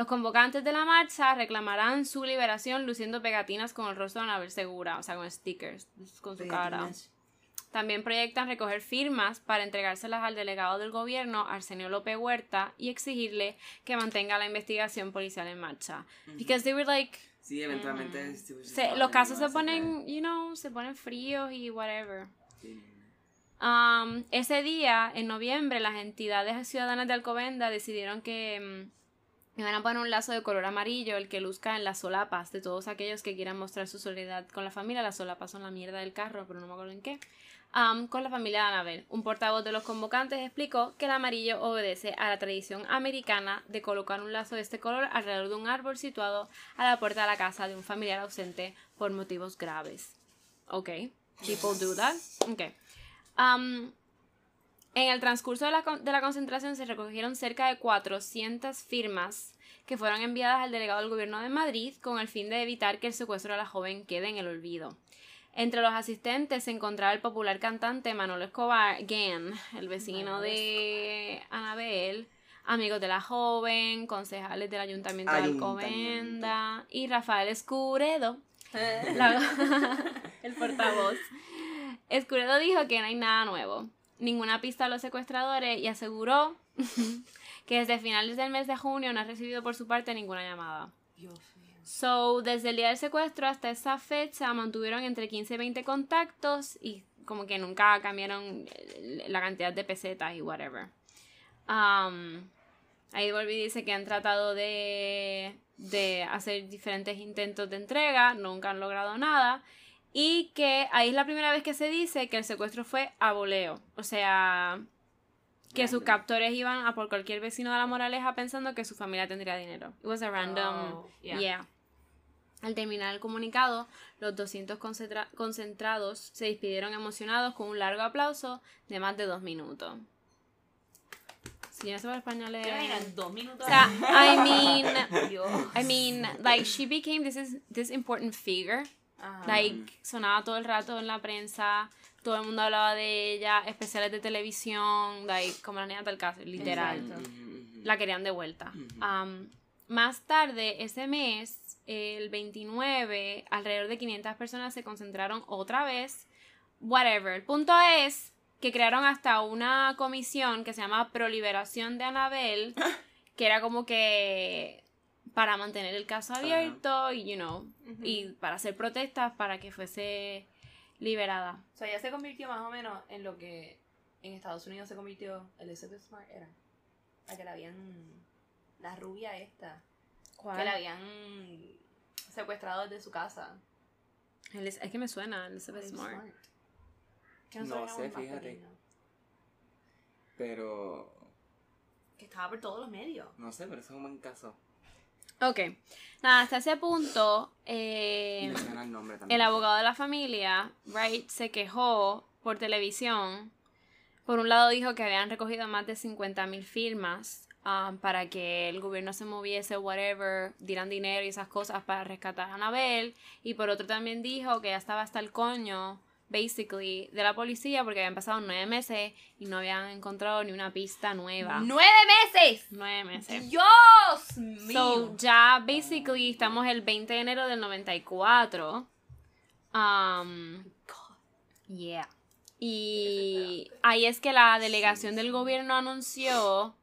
Los convocantes de la marcha reclamarán su liberación luciendo pegatinas con el rostro de Anabel Segura, o sea, con stickers, con su cara. también proyectan recoger firmas para entregárselas al delegado del gobierno, Arsenio López Huerta, y exigirle que mantenga la investigación policial en marcha. Because they were like, Sí, eventualmente. sí, pues, se- los casos se ponen, you know, se ponen fríos y whatever. Sí. Um, ese día, en noviembre, las entidades ciudadanas de Alcobenda decidieron que mm, iban a poner un lazo de color amarillo, el que luzca en las solapas de todos aquellos que quieran mostrar su solidaridad con la familia. Las solapas son la mierda del carro, pero no me acuerdo en qué. Con la familia de Anabel. Un portavoz de los convocantes explicó que el amarillo obedece a la tradición americana de colocar un lazo de este color alrededor de un árbol situado a la puerta de la casa de un familiar ausente por motivos graves. Ok, people do that. Ok. Um, en el transcurso de la, de la concentración se recogieron cerca de 400 firmas que fueron enviadas al delegado del gobierno de Madrid con el fin de evitar que el secuestro de la joven quede en el olvido. Entre los asistentes se encontraba el popular cantante Manolo Escobar Gan, el vecino de Anabel, amigos de la joven, concejales del ayuntamiento de Ayuntamiento. Alcomenda y Rafael Escuredo, la- (laughs) (laughs) el portavoz. Escuredo dijo que no hay nada nuevo, ninguna pista a los secuestradores y aseguró (laughs) que desde finales del mes de junio no ha recibido por su parte ninguna llamada. Dios mío. So, desde el día del secuestro hasta esa fecha mantuvieron entre 15 y 20 contactos y como que nunca cambiaron eh, la cantidad de pesetas y whatever. Um, ahí volví dice que han tratado de, de hacer diferentes intentos de entrega, nunca han logrado nada. Y que ahí es la primera vez que se dice que el secuestro fue a voleo. O sea, que sus captores iban a por cualquier vecino de la moraleja pensando que su familia tendría dinero. It was a random. Oh, yeah. yeah. Al terminar el comunicado, los 200 concentra- concentrados se despidieron emocionados con un largo aplauso de más de dos minutos. Si yo no sé por español es... ¿Te imaginas? Dos minutos. O sea, I mean. (laughs) I mean, like she became this is this important figure. Ajá. Like sonaba todo el rato en la prensa, todo el mundo hablaba de ella, especiales de televisión, like como la niña del caso, literal. Exacto. La querían de vuelta. Um, más tarde, ese mes, el 29, alrededor de 500 personas se concentraron otra vez. Whatever. El punto es que crearon hasta una comisión que se llama Proliberación de Anabel, (laughs) que era como que para mantener el caso abierto y, you know, y para hacer protestas para que fuese liberada. O sea, ya se convirtió más o menos en lo que en Estados Unidos se convirtió Elizabeth Smart era. La que la habían. La rubia esta. Que la habían secuestrado desde su casa. Es que me suena, Elizabeth Smart. Que No sabíamos sé, fíjate. Pero. Que estaba por todos los medios. No sé, pero eso es un buen caso. Ok. Nada, hasta ese punto, eh, el abogado de la familia, Wright, se quejó por televisión. Por un lado dijo que habían recogido más de 50.000 firmas um, para que el gobierno se moviese, whatever, dieran dinero y esas cosas para rescatar a Anabel. Y por otro también dijo que ya estaba hasta el coño, basically, de la policía porque habían pasado nueve meses y no habían encontrado ni una pista nueva. ¡Nueve meses! Nueve meses. ¡Dios mío! So, ya basically estamos el 20 de enero del 94. Um, yeah. Y ahí es que la delegación del gobierno anunció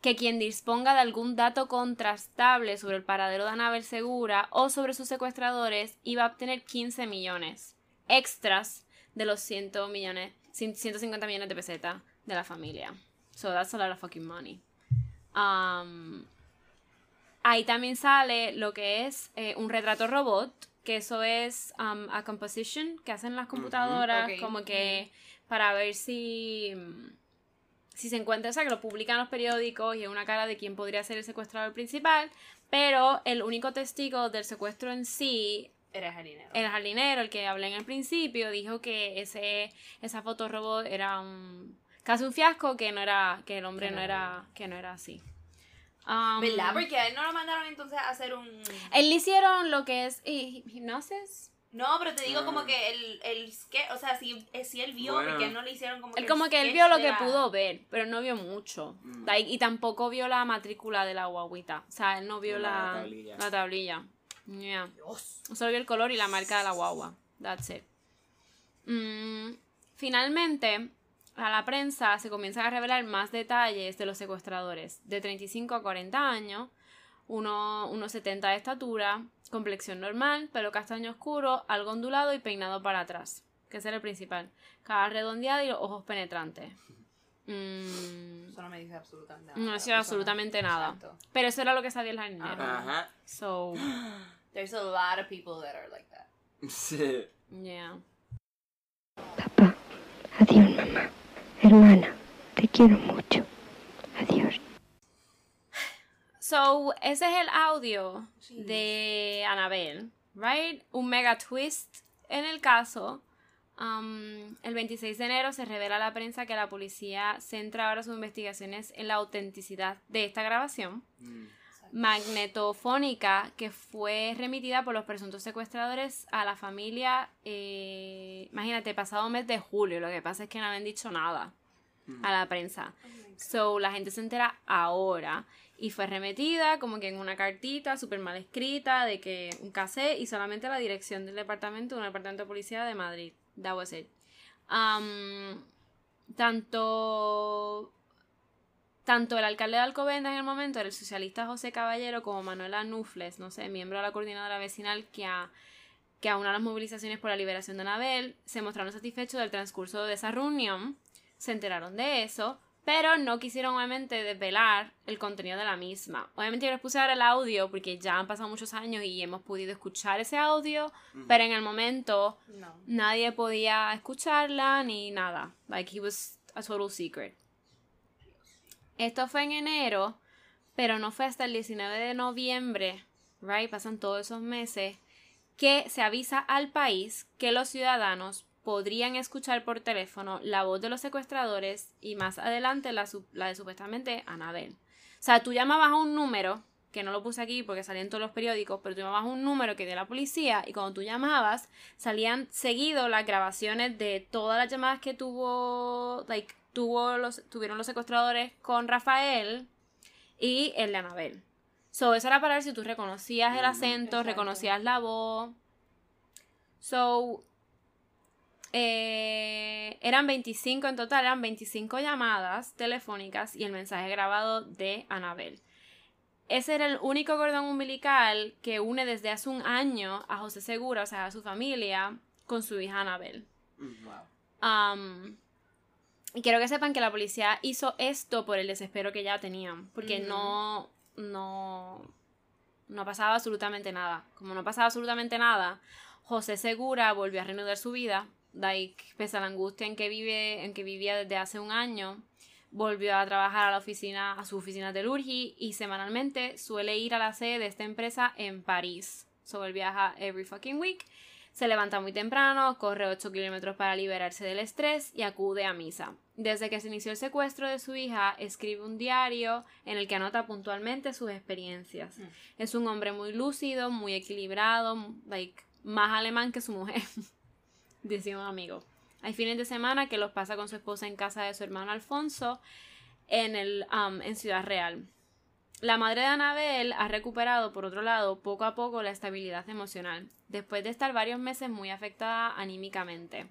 que quien disponga de algún dato contrastable sobre el paradero de Anabel Segura o sobre sus secuestradores iba a obtener 15 millones extras de los 100 millones, 150 millones de pesetas de la familia. So that's a lot of fucking money. Um, ahí también sale lo que es eh, un retrato robot, que eso es um, a composition que hacen las computadoras, como que para ver si, si se encuentra, o sea, que lo publican los periódicos y es una cara de quién podría ser el secuestrador principal, pero el único testigo del secuestro en sí Eres jardinero. el jardinero, el que hablé en el principio, dijo que ese esa foto robot era un casi un fiasco, que no era que el hombre no era que no era así. Um, ¿Verdad? Porque a él no lo mandaron entonces a hacer un... Él le hicieron lo que es hipnosis. No, pero te digo Ah. como que el, el sketch, o sea, si, eh, si él vio, Bueno. porque él no le hicieron como Él el como que él vio lo que la- pudo ver, pero no vio mucho. Mm. Like, y tampoco vio la matrícula de la guaguita. O sea, él no vio La la, tablilla. la tablilla. Yeah. Dios. Solo el color y la marca de la guagua. That's it. Mm, finalmente, a la prensa se comienzan a revelar más detalles de los secuestradores, de 35 a 40 años, uno- unos 70 de estatura, complexión normal, pelo castaño oscuro, algo ondulado y peinado para atrás, que ese era el principal. Cara redondeada y los ojos penetrantes. Mm, Eso no me dice absolutamente nada. no no- absolutamente nada. Exacto. Pero eso era lo que sabía el jardinero. Ajá. So, There's a lot of people that are like that. Sí. yeah. Papá, adiós mamá. Hermana, te quiero mucho. Adiós. So, ese es el audio de Annabelle, right? Un mega twist en el caso. Um, el 26 de enero se revela a la prensa que la policía centra ahora sus investigaciones en la autenticidad de esta grabación magnetofónica que fue remitida por los presuntos secuestradores a la familia, eh, imagínate, pasado mes de julio. Lo que pasa es que no habían dicho nada a la prensa. So, la gente se entera ahora. Y fue remetida como que en una cartita súper mal escrita de que un cassette y solamente la dirección del departamento, un departamento de policía de Madrid. That was it. Tanto tanto el alcalde de Alcobendas en el momento era el socialista José Caballero como Manuela Nufles, no sé, miembro de la coordinadora vecinal que a, que a una de las movilizaciones por la liberación de Anabel se mostraron satisfechos del transcurso de esa reunión, se enteraron de eso, pero no quisieron obviamente desvelar el contenido de la misma. Obviamente yo les puse ahora el audio porque ya han pasado muchos años y hemos podido escuchar ese audio, pero en el momento No. nadie podía escucharla ni nada. Like, it was a total secret. Esto fue en enero, pero no fue hasta el 19 de noviembre, right? Pasan todos esos meses, que se avisa al país que los ciudadanos podrían escuchar por teléfono la voz de los secuestradores y más adelante la, la de supuestamente Anabel. O sea, tú llamabas a un número, que no lo puse aquí porque salía en todos los periódicos, pero tú llamabas un número que dio la policía y cuando tú llamabas salían seguido las grabaciones de todas las llamadas que tuvo, like, tuvo los, tuvieron los secuestradores con Rafael y el de Anabel. So, eso era para ver si tú reconocías el acento, Exacto. reconocías la voz. So, eh, eran 25 en total, eran 25 llamadas telefónicas y el mensaje grabado de Anabel. Ese era el único cordón umbilical que une desde hace un año a José Segura, o sea, a su familia, con su hija Anabel. Mm, Wow. Y quiero que sepan que la policía hizo esto por el desespero que ya tenían, porque Ujú. no, no, no pasaba absolutamente nada. Como no pasaba absolutamente nada, José Segura volvió a reanudar su vida, like, pese a la angustia en que vive, en que vivía desde hace un año, volvió a trabajar a la oficina, a su oficina de Lurgi y semanalmente suele ir a la sede de esta empresa en París. So él viaja every fucking week. Se levanta muy temprano, corre 8 kilómetros para liberarse del estrés y acude a misa. Desde que se inició el secuestro de su hija, escribe un diario en el que anota puntualmente sus experiencias. Mm. Es un hombre muy lúcido, muy equilibrado, like, más alemán que su mujer, (laughs) decía un amigo. Hay fines de semana que los pasa con su esposa en casa de su hermano Alfonso en, el, um, en Ciudad Real. La madre de Anabel ha recuperado, por otro lado, poco a poco la estabilidad emocional, después de estar varios meses muy afectada anímicamente.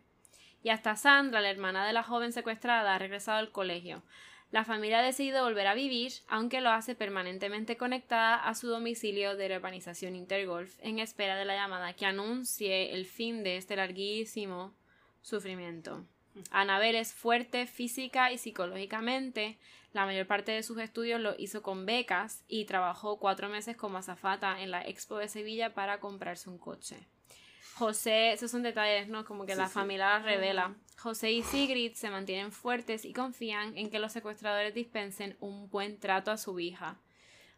Y hasta Sandra, la hermana de la joven secuestrada, ha regresado al colegio. La familia ha decidido volver a vivir, aunque lo hace permanentemente conectada a su domicilio de la urbanización Intergolf, en espera de la llamada que anuncie el fin de este larguísimo sufrimiento. Anabel es fuerte física y psicológicamente. La mayor parte de sus estudios lo hizo con becas y trabajó cuatro meses como azafata en la Expo de Sevilla para comprarse un coche. José, esos son detalles, ¿no? Como que Sí, la sí. familia la revela. José y Sigrid se mantienen fuertes y confían en que los secuestradores dispensen un buen trato a su hija.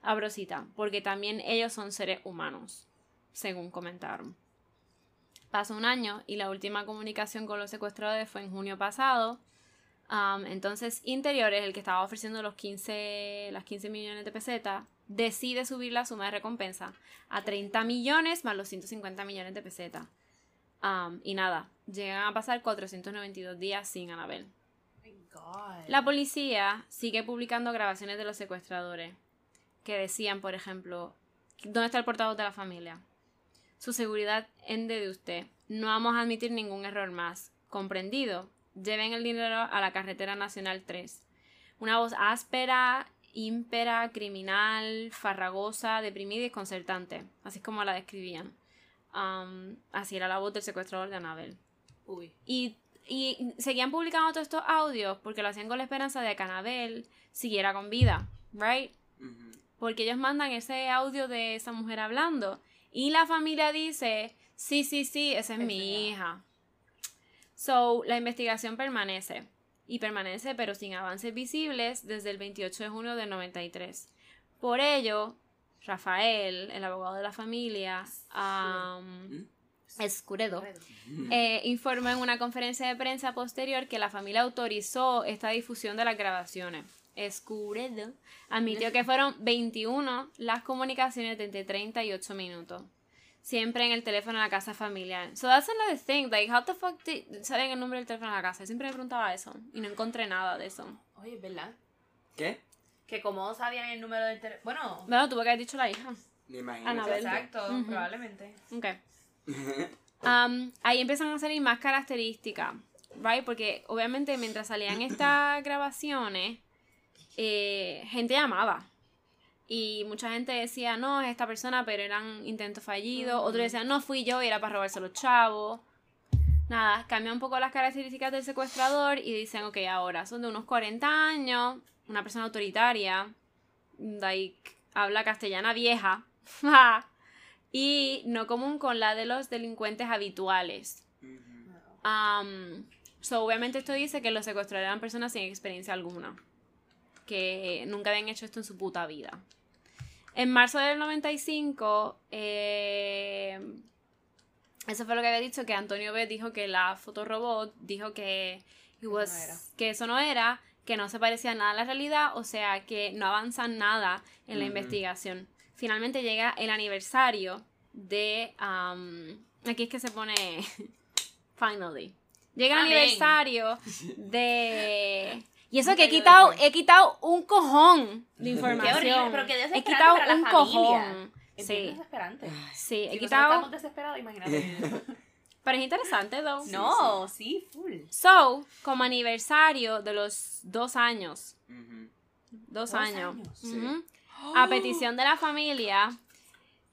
Abrosita, porque también ellos son seres humanos, según comentaron. Pasó un año y la última comunicación con los secuestradores fue en junio pasado. Entonces, Interiores, el que estaba ofreciendo los 15, las 15 millones de pesetas, decide subir la suma de recompensa a 30 millones más los 150 millones de pesetas. Y nada, llegan a pasar 492 días sin Anabel. La policía sigue publicando grabaciones de los secuestradores que decían, por ejemplo, ¿dónde está el portavoz de la familia? Su seguridad ende de usted. No vamos a admitir ningún error más. Comprendido. lleven el dinero a la carretera nacional 3. Una voz áspera, ímpera, criminal, farragosa, deprimida y desconcertante. Así es como la describían. Um, así era la voz del secuestrador de Anabel. Uy. Y, y seguían publicando todos estos audios porque lo hacían con la esperanza de que Anabel siguiera con vida, ¿right? Porque ellos mandan ese audio de esa mujer hablando. Y la familia dice, sí, sí, sí, esa es mi ya. hija. So, la investigación permanece. Y permanece, pero sin avances visibles, desde el 28 de junio del 93. Por ello, Rafael, el abogado de la familia, um, Escuredo, eh, informó en una conferencia de prensa posterior que la familia autorizó esta difusión de las grabaciones. Escuredo admitió que fueron 21 las comunicaciones de entre 30 y 8 minutos. Siempre en el teléfono de la casa familiar. So that's another thing. Like, how the fuck did... ¿Saben el número del teléfono de la casa? Siempre me preguntaba eso. Y no encontré nada de eso. Oye, ¿verdad? ¿Qué? Que como sabían el número del teléfono. Bueno, Bueno, tuve que haber dicho la hija. Me imagino. Anabel. exacto, probablemente. Ok. (laughs) Um, ahí empiezan a salir más características, right? Porque obviamente mientras salían estas grabaciones, eh, gente llamaba. Y mucha gente decía, no, es esta persona, pero eran intentos fallidos. Otros decían, no, fui yo y era para robarse los chavos. Nada, cambia un poco las características del secuestrador y dicen, ok, ahora son de unos 40 años, una persona autoritaria, like, habla castellana vieja, (laughs) y no común con la de los delincuentes habituales. Um, so, obviamente esto dice que los secuestradores eran personas sin experiencia alguna, que nunca habían hecho esto en su puta vida. En marzo del 95, eh, eso fue lo que había dicho, que Antonio B dijo que la fotorobot dijo que, was- no que eso no era, que no se parecía nada a la realidad, o sea, que no avanzan nada en la investigación. Finalmente llega el aniversario de... um, aquí es que se pone... (laughs) Finally. Llega el Amén. aniversario de... (laughs) Y eso que he quitado, he quitado un cojón de Qué información. horrible, pero qué he quitado para la un familia. cojón. Es Sí, desesperante. sí, he Si quitado. estamos desesperados, imagínate. (laughs) Pero es interesante, though. no, sí, full. So, como aniversario de los dos años. Ujú. Dos, Dos años. años. Sí. Ujú. A petición de la familia.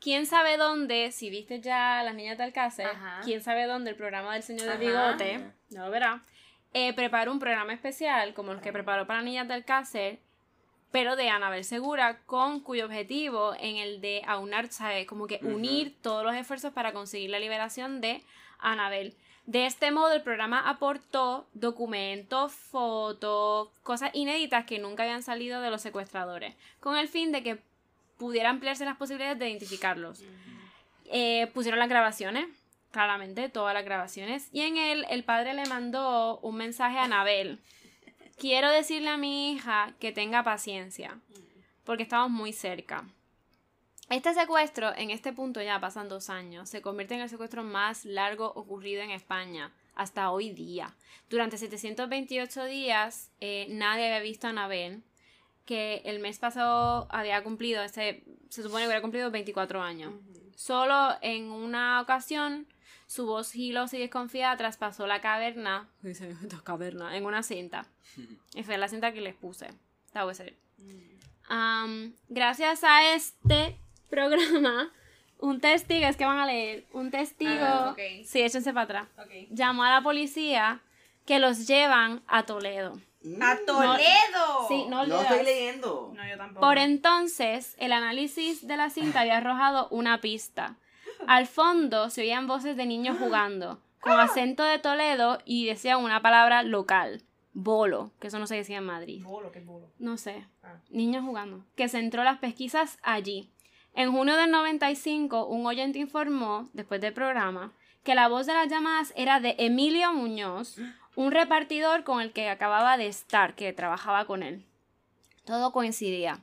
¿Quién sabe dónde? Si viste ya Las Niñas de Alcácer, Ajá. ¿quién sabe dónde? El programa del Señor del. Bigote, no lo verá. Eh, preparó un programa especial, como los que preparó para Niñas de Alcácer, pero de Anabel Segura, con cuyo objetivo en el de aunar, ¿sabes? Como que unir todos los esfuerzos para conseguir la liberación de Anabel. De este modo, el programa aportó documentos, fotos, cosas inéditas que nunca habían salido de los secuestradores, con el fin de que pudiera ampliarse las posibilidades de identificarlos. Eh, pusieron las grabaciones, claramente, todas las grabaciones, y en él el padre le mandó un mensaje a Anabel. Quiero decirle a mi hija que tenga paciencia, porque estamos muy cerca. Este secuestro, en este punto ya pasan dos años, se convierte en el secuestro más largo ocurrido en España hasta hoy día. Durante 728 días, eh, nadie había visto a Anabel, que el mes pasado había cumplido, este, se supone que había cumplido 24 años. Solo en una ocasión, su voz gilosa y desconfiada traspasó la caverna, caverna, en una cinta. (laughs) Y fue la cinta que les puse. That was it. Um, gracias a este programa, un testigo, es que van a leer, un testigo, Ah, ok. sí, échense para atrás, Ok. llamó a la policía que los llevan a Toledo. ¡A ¡Toledo! Sí, no No estoy leyendo. No, yo tampoco. Por entonces, el análisis de la cinta había arrojado una pista. Al fondo se oían voces de niños jugando, con acento de Toledo y decían una palabra local, bolo, que eso no se decía en Madrid. Bolo, qué bolo. No sé, Ah. niños jugando, que centró las pesquisas allí. En junio del 95, un oyente informó, después del programa, que la voz de las llamadas era de Emilio Muñoz, un repartidor con el que acababa de estar, que trabajaba con él. Todo coincidía.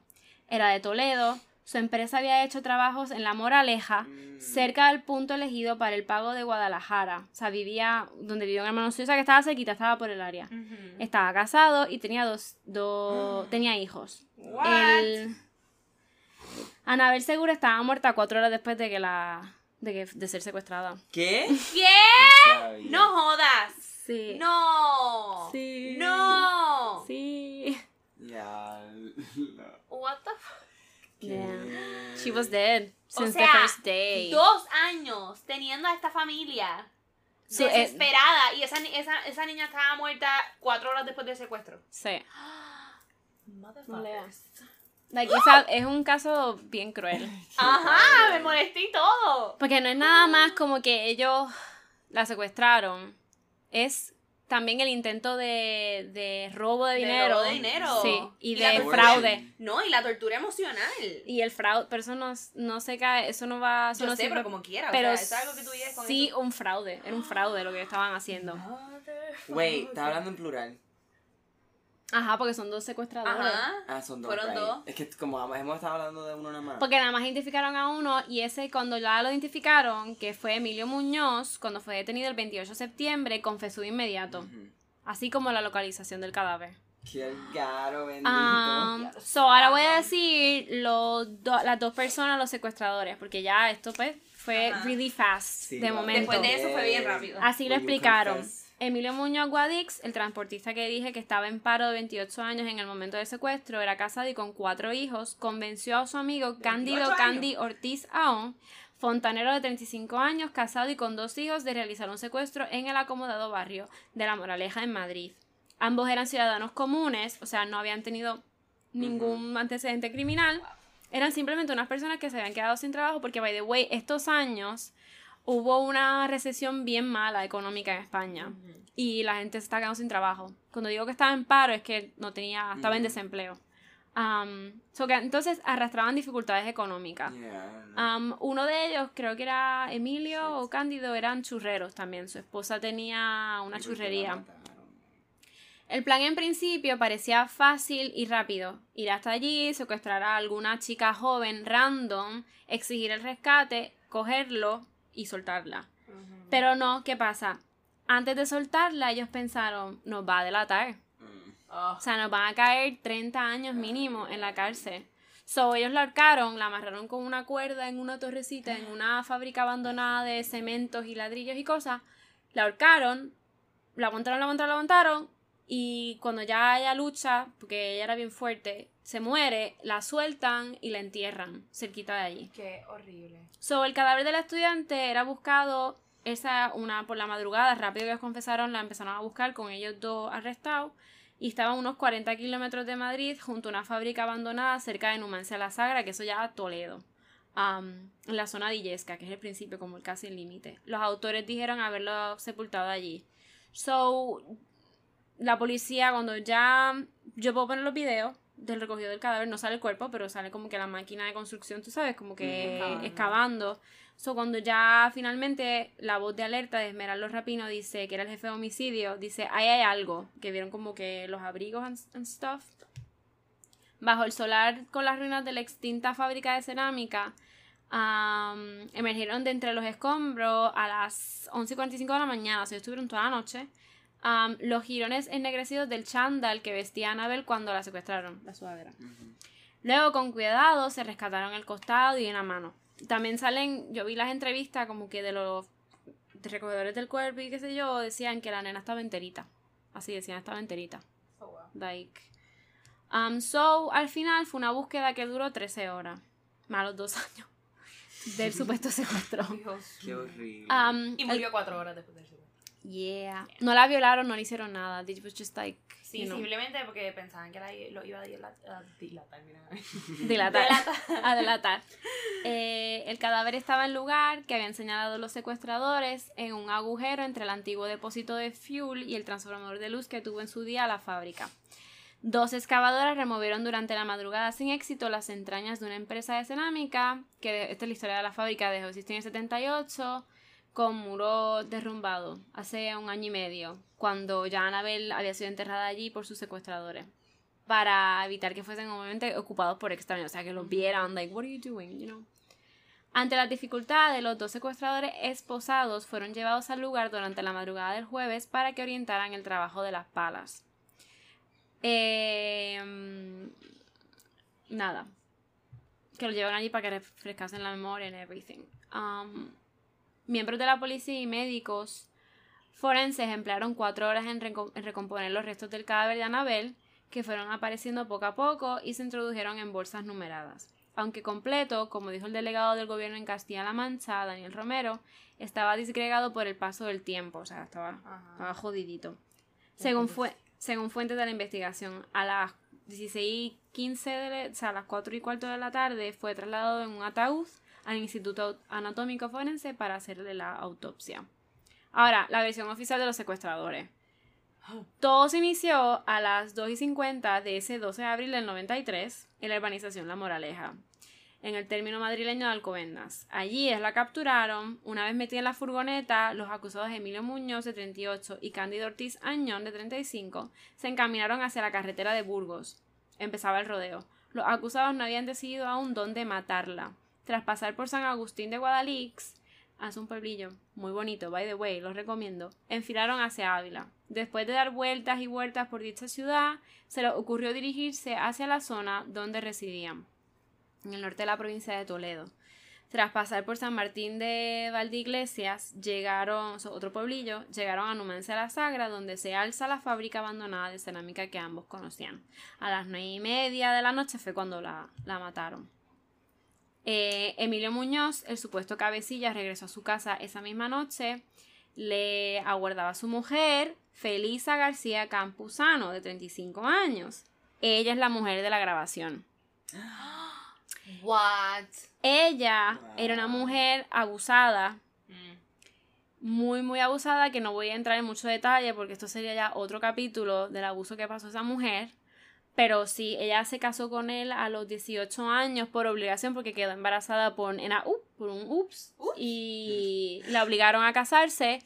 Era de Toledo, su empresa había hecho trabajos en La Moraleja, Mm. cerca del punto elegido para el pago de Guadalajara. O sea, vivía donde vivía un hermano suyo, o sea, que estaba cerquita, estaba por el área. Estaba casado y tenía dos, dos (gasps) tenía hijos. El... Anabel Segura estaba muerta cuatro horas después de que la de, que, de ser secuestrada. ¿Qué? ¿Qué? No jodas. Sí. No. Sí. No. Sí. Ya. What the fuck? Yeah. She was dead O since sea, the first day. Dos años teniendo a esta familia So, eh, desesperada y esa, esa, esa niña estaba muerta cuatro horas después del secuestro. Sí. (gasps) Motherfuckers. Like, esa- es un caso bien cruel. (laughs) Ajá, me molesté y todo. Porque no es nada más como que ellos la secuestraron. Es también el intento de, de robo de De dinero. robo de dinero. Sí. Y, Y de fraude. No, y la tortura emocional. Y el fraude, pero eso no, no se cae, eso no va, eso Yo no sé, sirve. pero como quiera. Pero o sea, es algo que tú vives con sí, eso. un fraude, era un fraude lo que estaban haciendo. (gasps) Wait, está hablando en plural. Ajá, porque son dos secuestradores. Ajá. Ah, son dos. Fueron right. dos. Es que como hemos estado hablando de uno nada más. Porque nada más identificaron a uno y ese cuando ya lo identificaron, que fue Emilio Muñoz, cuando fue detenido el 28 de septiembre, confesó de inmediato. Así como la localización del cadáver. Qué caro, bendito. Um, so ahora voy a decir los do- las dos personas, los secuestradores, porque ya esto pues fue Ajá. really fast Sí, de momento. Después de eso fue bien rápido. Así lo When explicaron. confess. Emilio Muñoz Guadix, el transportista que dije que estaba en paro de 28 años en el momento del secuestro, era casado y con cuatro hijos, convenció a su amigo Cándido 28 años. Candy Ortiz Aón, fontanero de 35 años, casado y con dos hijos, de realizar un secuestro en el acomodado barrio de La Moraleja en Madrid. Ambos eran ciudadanos comunes, o sea, no habían tenido ningún antecedente criminal. Eran simplemente unas personas que se habían quedado sin trabajo porque, by the way, estos años hubo una recesión bien mala económica en España y la gente se está quedando sin trabajo. Cuando digo que estaba en paro es que no tenía, estaba en desempleo. Um, so que entonces arrastraban dificultades económicas. Yeah. Um, uno de ellos, creo que era Emilio o Cándido, eran churreros también. Su esposa tenía una ¿Y por qué la churrería. El plan en principio parecía fácil y rápido. Ir hasta allí, secuestrar a alguna chica joven random, exigir el rescate, cogerlo y soltarla. Pero no, ¿qué pasa? Antes de soltarla, ellos pensaron, nos va a delatar. Mm. O sea, nos van a caer 30 años mínimo en la cárcel. So, ellos la ahorcaron, la amarraron con una cuerda en una torrecita, en una fábrica abandonada de cementos y ladrillos y cosas. La ahorcaron, la aguantaron, la aguantaron, la aguantaron. Y cuando ya ella lucha, porque ella era bien fuerte, se muere, la sueltan y la entierran cerquita de allí. Qué horrible. So, el cadáver del estudiante era buscado esa una por la madrugada, rápido que ellos confesaron, la empezaron a buscar con ellos dos arrestados y estaba a unos 40 kilómetros de Madrid junto a una fábrica abandonada cerca de Numancia la Sagra, que eso ya Toledo, am, en la zona de Illesca, que es el principio, como el casi el límite. Los autores dijeron haberlo sepultado allí. So, la policía cuando ya yo puedo poner los videos del recogido del cadáver, no sale el cuerpo, pero sale como que la máquina de construcción, tú sabes, como que excavando. So, cuando ya finalmente la voz de alerta de Esmeraldo Rapino dice que era el jefe de homicidio, dice, ahí hay algo, que vieron como que los abrigos and, and stuff. Bajo el solar con las ruinas de la extinta fábrica de cerámica, am, emergieron de entre los escombros a las 11.45 de la mañana, o sea, estuvieron toda la noche, am, los jirones ennegrecidos del chándal que vestía Anabel cuando la secuestraron, la sudadera. Luego, con cuidado, se rescataron el costado y una mano. También salen, yo vi las entrevistas como que de los de recogedores del cuerpo y qué sé yo, decían que la nena estaba enterita. Así decían, estaba enterita. Like. Um, so, al final fue una búsqueda que duró 13 horas. Más los dos (laughs) años del supuesto secuestro. Dios. Qué horrible. Um, Y el- murió cuatro horas después del secuestro. Yeah. No la violaron, no le hicieron nada. It was just like. Sí, you know, simplemente porque pensaban que la, lo iba a dilatar. a dilatar, mira. Dilatar. Delatar. a delatar. Eh, el cadáver estaba en el lugar que habían señalado los secuestradores en un agujero entre el antiguo depósito de fuel y el transformador de luz que tuvo en su día la fábrica. Dos excavadoras removieron durante la madrugada sin éxito las entrañas de una empresa de cerámica, que esta es la historia de la fábrica, dejó de existir en el 78, con muro derrumbado, hace un año y medio, cuando ya Annabel había sido enterrada allí por sus secuestradores para evitar que fuesen obviamente ocupados por extraños, o sea, que los vieran, like, what are you doing, you know? Ante las dificultades, los dos secuestradores esposados fueron llevados al lugar durante la madrugada del jueves para que orientaran el trabajo de las palas. Eh, nada. Que lo llevan allí para que refrescasen la memoria and everything. Um, Miembros de la policía y médicos forenses emplearon cuatro horas en, en recomponer los restos del cadáver de Anabel, que fueron apareciendo poco a poco y se introdujeron en bolsas numeradas. Aunque completo, como dijo el delegado del gobierno en Castilla-La Mancha, Daniel Romero, estaba disgregado por el paso del tiempo, o sea, estaba, jodidito. Según, fue, según fuentes de la investigación, a las 16.15, o sea, a las 4 y cuarto de la tarde, fue trasladado en un ataúd al Instituto Anatómico Forense para hacerle la autopsia. Ahora, la versión oficial de los secuestradores. Todo se inició a las 2 y 50 de ese 12 de abril del 93 en la urbanización La Moraleja, en el término madrileño de Alcobendas. Allí es la capturaron. Una vez metida en la furgoneta, los acusados Emilio Muñoz, de 38, y Cándido Ortiz Añón, de 35, se encaminaron hacia la carretera de Burgos. Empezaba el rodeo. Los acusados no habían decidido aún dónde matarla. Tras pasar por San Agustín de Guadalix, hace un pueblillo muy bonito, by the way, los recomiendo, enfilaron hacia Ávila. Después de dar vueltas y vueltas por dicha ciudad, se les ocurrió dirigirse hacia la zona donde residían, en el norte de la provincia de Toledo. Tras pasar por San Martín de Valdeiglesias, llegaron, otro pueblillo, llegaron a Numancia la Sagra, donde se alza la fábrica abandonada de cerámica que ambos conocían. A las nueve y media de la noche fue cuando la, la mataron. Eh, Emilio Muñoz, el supuesto cabecilla, regresó a su casa esa misma noche. Le aguardaba a su mujer, Felisa García Campuzano, de 35 años. Ella es la mujer de la grabación. What? Ella era una mujer abusada. Mm. Muy, muy abusada, que no voy a entrar en mucho detalle porque esto sería ya otro capítulo del abuso que pasó a esa mujer. Pero sí, ella se casó con él a los 18 años por obligación porque quedó embarazada por, por un ups, y la obligaron a casarse.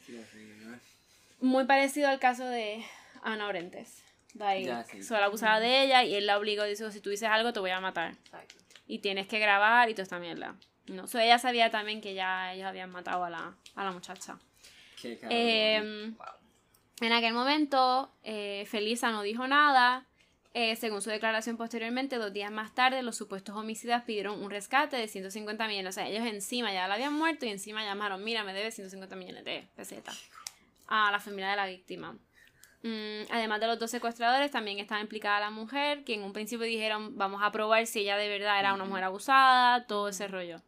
Muy parecido al caso de Ana Orentes. Solo abusaba de ella y él la obligó, dijo, si tú dices algo te voy a matar. Y tienes que grabar y toda esta mierda. No, ella sabía también que ya ellos habían matado a la, a la muchacha. Em, en aquel momento, eh, Felisa no dijo nada eh, según su declaración posteriormente, dos días más tarde, los supuestos homicidas pidieron un rescate de 150 millones. O sea, ellos encima ya la habían muerto y encima llamaron, mira, me debe 150 millones de pesetas a la familia de la víctima. Mm, además de los dos secuestradores, también estaba implicada la mujer, que en un principio dijeron, vamos a probar si ella de verdad era una mujer abusada, todo ese rollo.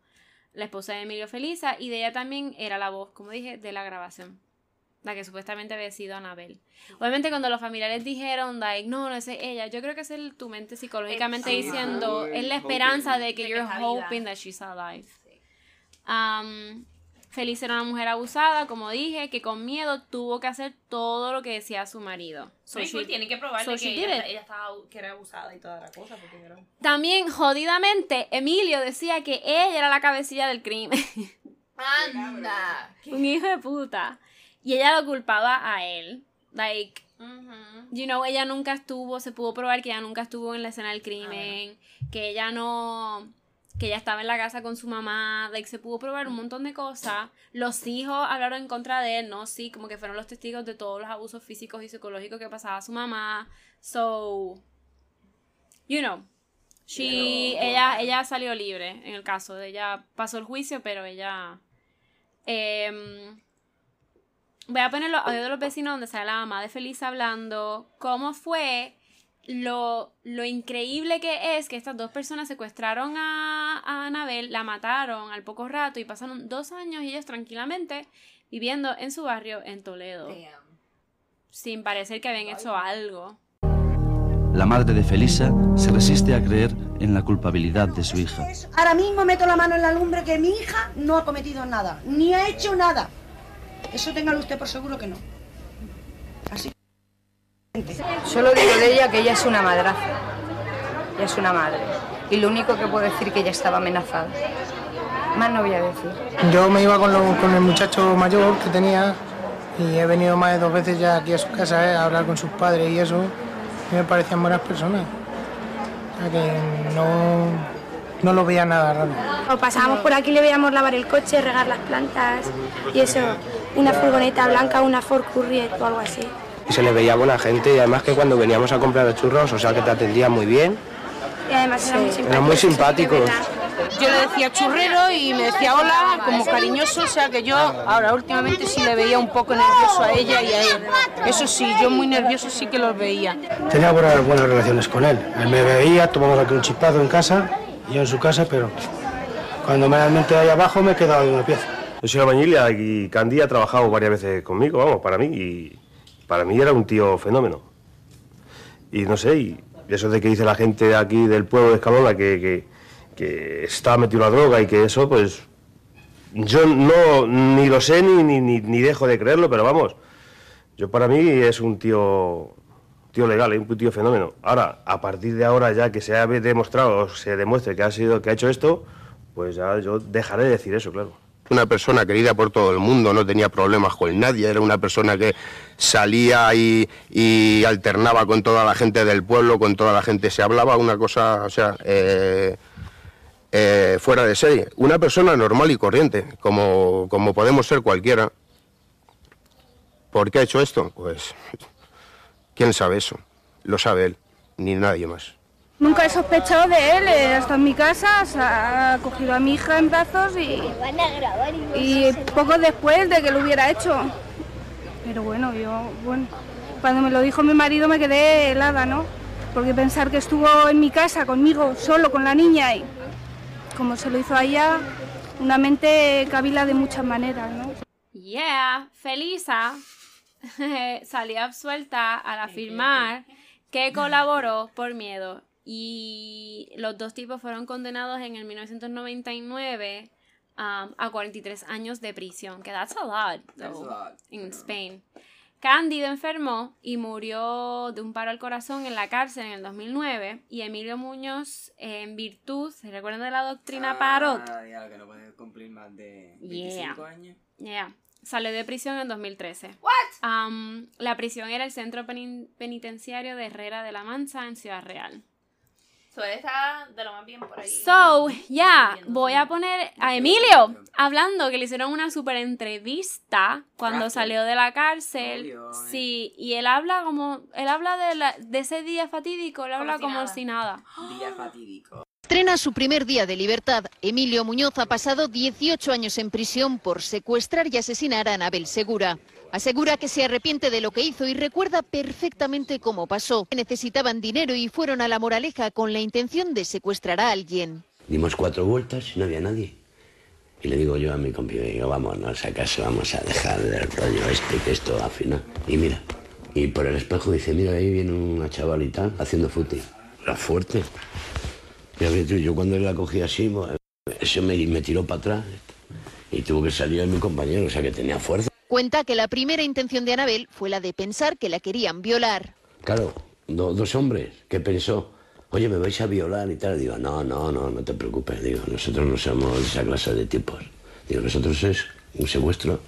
La esposa de Emilio Felisa, y de ella también era la voz, como dije, de la grabación la que supuestamente había sido Anabel. Obviamente cuando los familiares dijeron, like, no, no es ella, yo creo que es el, tu mente psicológicamente diciendo, es la esperanza de que you're hoping that she's alive. Um, Feliz era una mujer abusada, como dije, que con miedo tuvo que hacer todo lo que decía su marido. So tiene que probarle que ella, estaba, que era abusada y toda la cosa. También, jodidamente, Emilio decía que ella era la cabecilla del crimen. (laughs) Anda. Un hijo de puta. Y ella lo culpaba a él. Like, you know, ella nunca estuvo, se pudo probar que ella nunca estuvo en la escena del crimen, que ella no, que ella estaba en la casa con su mamá, like, se pudo probar un montón de cosas. Los hijos hablaron en contra de él, ¿no? Sí, como que fueron los testigos de todos los abusos físicos y psicológicos que pasaba a su mamá. So, you know, she, ella, ella salió libre en el caso de ella, pasó el juicio, pero ella... Eh, voy a poner los audios de los vecinos donde sale la mamá de Feliz hablando cómo fue lo, lo, increíble que es que estas dos personas secuestraron a, a Anabel, la mataron al poco rato y pasaron dos años ellos tranquilamente viviendo en su barrio en Toledo. Sin parecer que habían hecho algo. La madre de Felisa se resiste a creer en la culpabilidad de su hija. Ahora mismo meto la mano en la lumbre que mi hija no ha cometido nada, ni ha hecho nada. Eso téngalo usted por seguro que no. Así. Solo digo de ella que ella es una madraza. Ella es una madre. Y lo único que puedo decir es que ella estaba amenazada. Más no voy a decir. Yo me iba con, el muchacho mayor que tenía y he venido más de dos veces ya aquí a su casa eh, a hablar con sus padres y eso. Y me parecían buenas personas. O sea que no, no lo veía nada raro. O pasábamos por aquí, le veíamos lavar el coche, regar las plantas y eso una furgoneta blanca, una Ford Courier o algo así. Y se le veía buena gente y además que cuando veníamos a comprar los churros, o sea que te atendían muy bien. Y además eran muy simpáticos. Eran muy simpáticos. yo le decía churrero y me decía hola, como cariñoso, o sea que yo ahora últimamente sí le veía un poco nervioso a ella y a él. Eso sí, yo muy nervioso sí que los veía. Tenía buenas, buenas relaciones con él. Él me veía, tomamos aquí un chispazo en casa, yo en su casa, pero cuando me mente ahí abajo me he quedado de una pieza. Yo soy albañil y Candy ha trabajado varias veces conmigo, vamos, para mí, y para mí era un tío fenómeno. Y no sé, y eso de que dice la gente aquí del pueblo de Escalona que, está metido en la droga y que eso, pues yo no ni lo sé ni, ni, dejo de creerlo, pero vamos, yo para mí es un tío tío legal, es un tío fenómeno. Ahora, a partir de ahora ya que se ha demostrado o se demuestre que ha sido que ha hecho esto, pues ya yo dejaré de decir eso, claro. Una persona querida por todo el mundo, no tenía problemas con nadie, era una persona que salía y, alternaba con toda la gente del pueblo, con toda la gente se hablaba, una cosa, o sea, eh, eh, fuera de serie. Una persona normal y corriente, como, como podemos ser cualquiera. ¿Por qué ha hecho esto? Pues, (laughs) ¿quién sabe eso? Lo sabe él, ni nadie más. Nunca he sospechado de él, eh, hasta en mi casa ha cogido a mi hija en brazos y, y poco después de que lo hubiera hecho. Pero bueno, yo, bueno, cuando me lo dijo mi marido me quedé helada, ¿no? Porque pensar que estuvo en mi casa conmigo, solo con la niña y como se lo hizo a ella, una mente cabila de muchas maneras, ¿no? Yeah, Felisa (laughs) salió absuelta al afirmar que colaboró por miedo y los dos tipos fueron condenados en el 1999 um, a 43 años de prisión, que that's a lot, a though, lot, in Spain. Cándido enfermó y murió de un paro al corazón en la cárcel en el 2009 y Emilio Muñoz, en virtud, ¿se recuerdan de la doctrina Parot? Ah, ya, que no puede cumplir más de 25 Yeah. años. Yeah. Salió de prisión en 2013. What? Um, la prisión era el centro peni- penitenciario de Herrera de la Mancha en Ciudad Real. So, él está de lo más bien por ahí. So, ya, voy a poner a Emilio hablando que le hicieron una super entrevista cuando salió de la cárcel. Eh. Sí, y él habla como, él habla de, la- de ese día fatídico, él habla si como nada. si nada. Día fatídico. Estrena su primer día de libertad. Emilio Muñoz ha pasado 18 años en prisión por secuestrar y asesinar a Anabel Segura. Asegura que se arrepiente de lo que hizo y recuerda perfectamente cómo pasó. Necesitaban dinero y fueron a la moraleja con la intención de secuestrar a alguien. Dimos cuatro vueltas y no había nadie. Y le digo yo a mi compi, digo, vámonos a casa, vamos a dejar del rollo este, que esto al final. Y mira, y por el espejo dice, mira, ahí viene una chavalita haciendo fútbol. Era fuerte. Tú, yo cuando la cogí así, eso me, me tiró para atrás. Y tuvo que salir mi compañero, o sea que tenía fuerza. Cuenta que la primera intención de Anabel fue la de pensar que la querían violar. Claro, do- dos hombres que pensó, oye, me vais a violar y tal. Digo, no, no, no, no te preocupes. Digo, nosotros no somos esa clase de tipos. Digo, nosotros es un secuestro,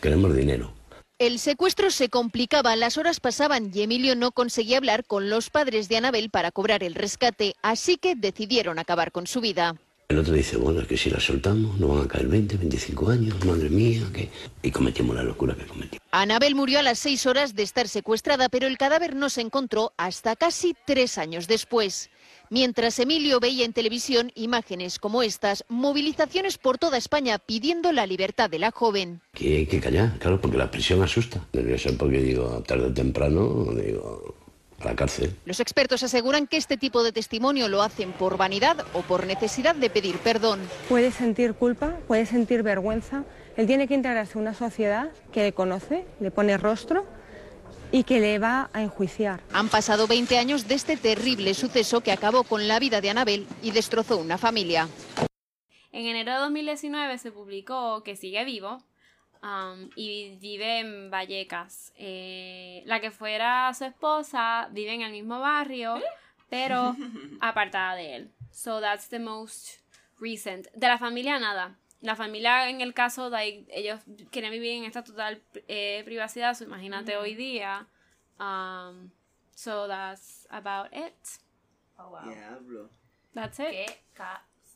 queremos dinero. El secuestro se complicaba, las horas pasaban y Emilio no conseguía hablar con los padres de Anabel para cobrar el rescate, así que decidieron acabar con su vida. El otro dice, bueno, es que si la soltamos nos van a caer 20, 25 años, madre mía, que... Y cometimos la locura que cometimos. Anabel murió a las seis horas de estar secuestrada, pero el cadáver no se encontró hasta casi tres años después. Mientras Emilio veía en televisión imágenes como estas, movilizaciones por toda España pidiendo la libertad de la joven. Que hay que callar, claro, porque la prisión asusta. Nervioso porque digo, tarde o temprano, digo, a la cárcel. Los expertos aseguran que este tipo de testimonio lo hacen por vanidad o por necesidad de pedir perdón. Puede sentir culpa, puede sentir vergüenza. Él tiene que integrarse en una sociedad que le conoce, le pone rostro y que le va a enjuiciar. Han pasado 20 años de este terrible suceso que acabó con la vida de Anabel y destrozó una familia. En enero de 2019 se publicó que sigue vivo um, y vive en Vallecas. Eh, la que fuera su esposa vive en el mismo barrio, pero (laughs) apartada de él. So that's the most recent. De la familia nada. La familia en el caso de ahí, ellos quieren vivir en esta total eh, privacidad, so imagínate hoy día. Um, so that's about it. Oh, wow. Diablo. That's it. Qué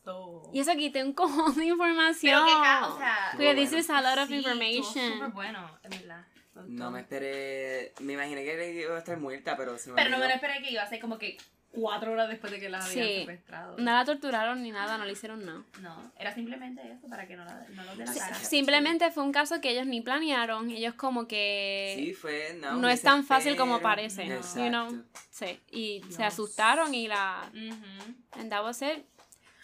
caso. Y eso quité un cojón de información. Pero qué ca- o sea, Porque this is a lot of sí, information. súper bueno, en verdad. No me esperé. Me imaginé que iba a estar muerta, pero se me Pero no me lo esperé que iba a ser como que cuatro horas después de que las habían Sí. secuestrado. No la torturaron ni nada, no le hicieron nada. No, era simplemente eso, para que no, la, no los de la Sí, cara. Simplemente fue un caso que ellos ni planearon. Ellos como que Sí, fue, no, no es tan fácil como parece. Exacto. You know? Sí. Y se Dios. asustaron y la and that was it.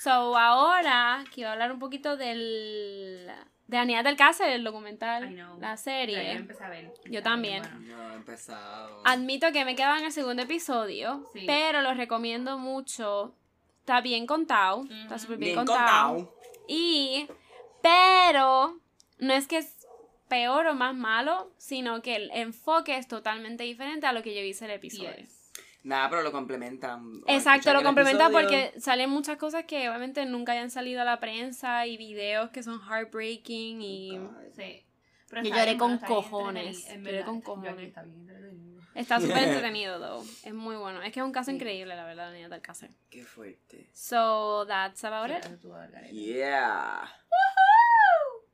So ahora quiero hablar un poquito del de Aníbal del Cácer, el documental, la serie. yo empecé a ver. Yo también. No, he empezado. Admito que me quedaba en el segundo episodio, Sí. pero lo recomiendo mucho. Está bien contado, está súper bien, Bien contado. contado. Y, pero, no es que es peor o más malo, sino que el enfoque es totalmente diferente a lo que yo hice el episodio. Nada, pero lo complementan. Exacto, lo el complementa episodio. porque salen muchas cosas que obviamente nunca hayan salido a la prensa y videos que son heartbreaking y... Sí. Pero Yo está lloré con cojones. Lloré con cojones. está bien entretenido. Está (laughs) súper entretenido, though. Es muy bueno. Es que es un caso increíble, la verdad, Daniel del Cácer. Qué fuerte. So, that's about it. Yeah.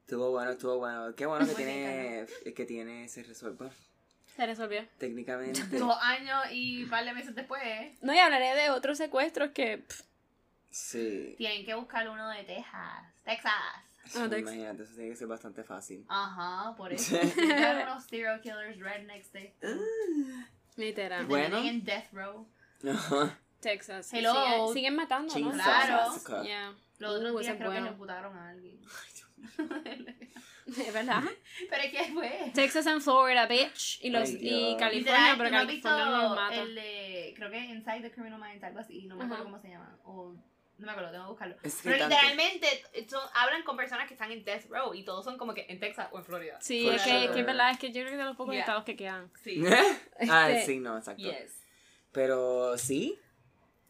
Estuvo bueno, estuvo bueno. Qué bueno que Muy tiene, que tiene se resuelve Se resolvió. técnicamente. (laughs) Dos años y un par de meses después, No, y hablaré de otros secuestros que... pff, Sí. tienen que buscar uno de Texas. Texas. Eso, Ah, Tex- imagínate, eso tiene que ser bastante fácil. Ajá, por eso. (laughs) Buscar unos serial killers rednecks de Literal. que Bueno. en death row. Ajá. Texas. Hello. Siguen, siguen matando, ¿no? Jesus Claro. Massacre. Yeah. Los otros Uh, días creo que ejecutaron a alguien. (laughs) (laughs) Es verdad. Pero es que fue. Texas and Florida, bitch. Y, los, Ay, y. California, Literal, pero ¿no California no los mata. el de, creo que Inside the Criminal Minds, algo así, no me acuerdo Ajá. cómo se llama, o no me acuerdo, tengo que buscarlo. Es Pero literalmente son- hablan con personas que están en Death Row y todos son como que en Texas o en Florida. Sí, For es que, sure. que es verdad, es que yo creo que de los pocos Yeah. estados que quedan. Sí. (laughs) ah, Este, sí, no, exacto. Yes. Pero sí.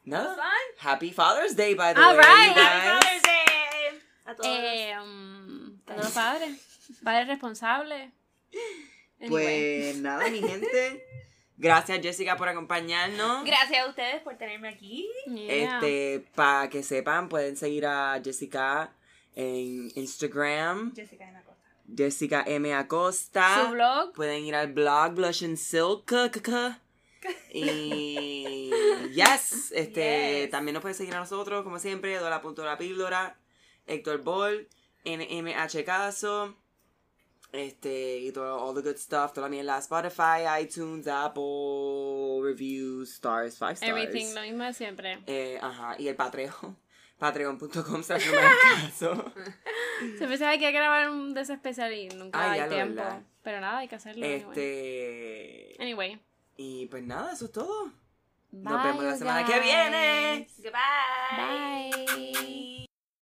Nada. Happy Father's Day, by the All way. right. Happy. Father's Day. A todos. Eh, um, todos padres. Padres responsables. Anyway. Pues nada, mi gente. Gracias, Jessica, por acompañarnos. Gracias a ustedes por tenerme aquí. Yeah. Este, para que sepan, pueden seguir a Jessica en Instagram. Jessica de Acosta. Jessica M. Acosta. Su blog. Pueden ir al blog Blush and Silk. k- k- k. Y (laughs) yes, este, Yes. también nos pueden seguir a nosotros, como siempre, Punto La Píldora, Héctor Ball, NMH Caso, este, y todo, all the good stuff, toda la mierda, Spotify, iTunes, Apple, reviews, stars, five stars. Everything, lo mismo de siempre. Eh, ajá, y el Patreon, (laughs) patreon.com slash (laughs) caso. Se hay que grabar un de ese especial y nunca Ah, hay tiempo. verdad. Pero nada, hay que hacerlo. anyway. Este, Anyway. y pues nada, eso es todo. Bye, Nos vemos la you semana que viene. guys. Goodbye. Bye.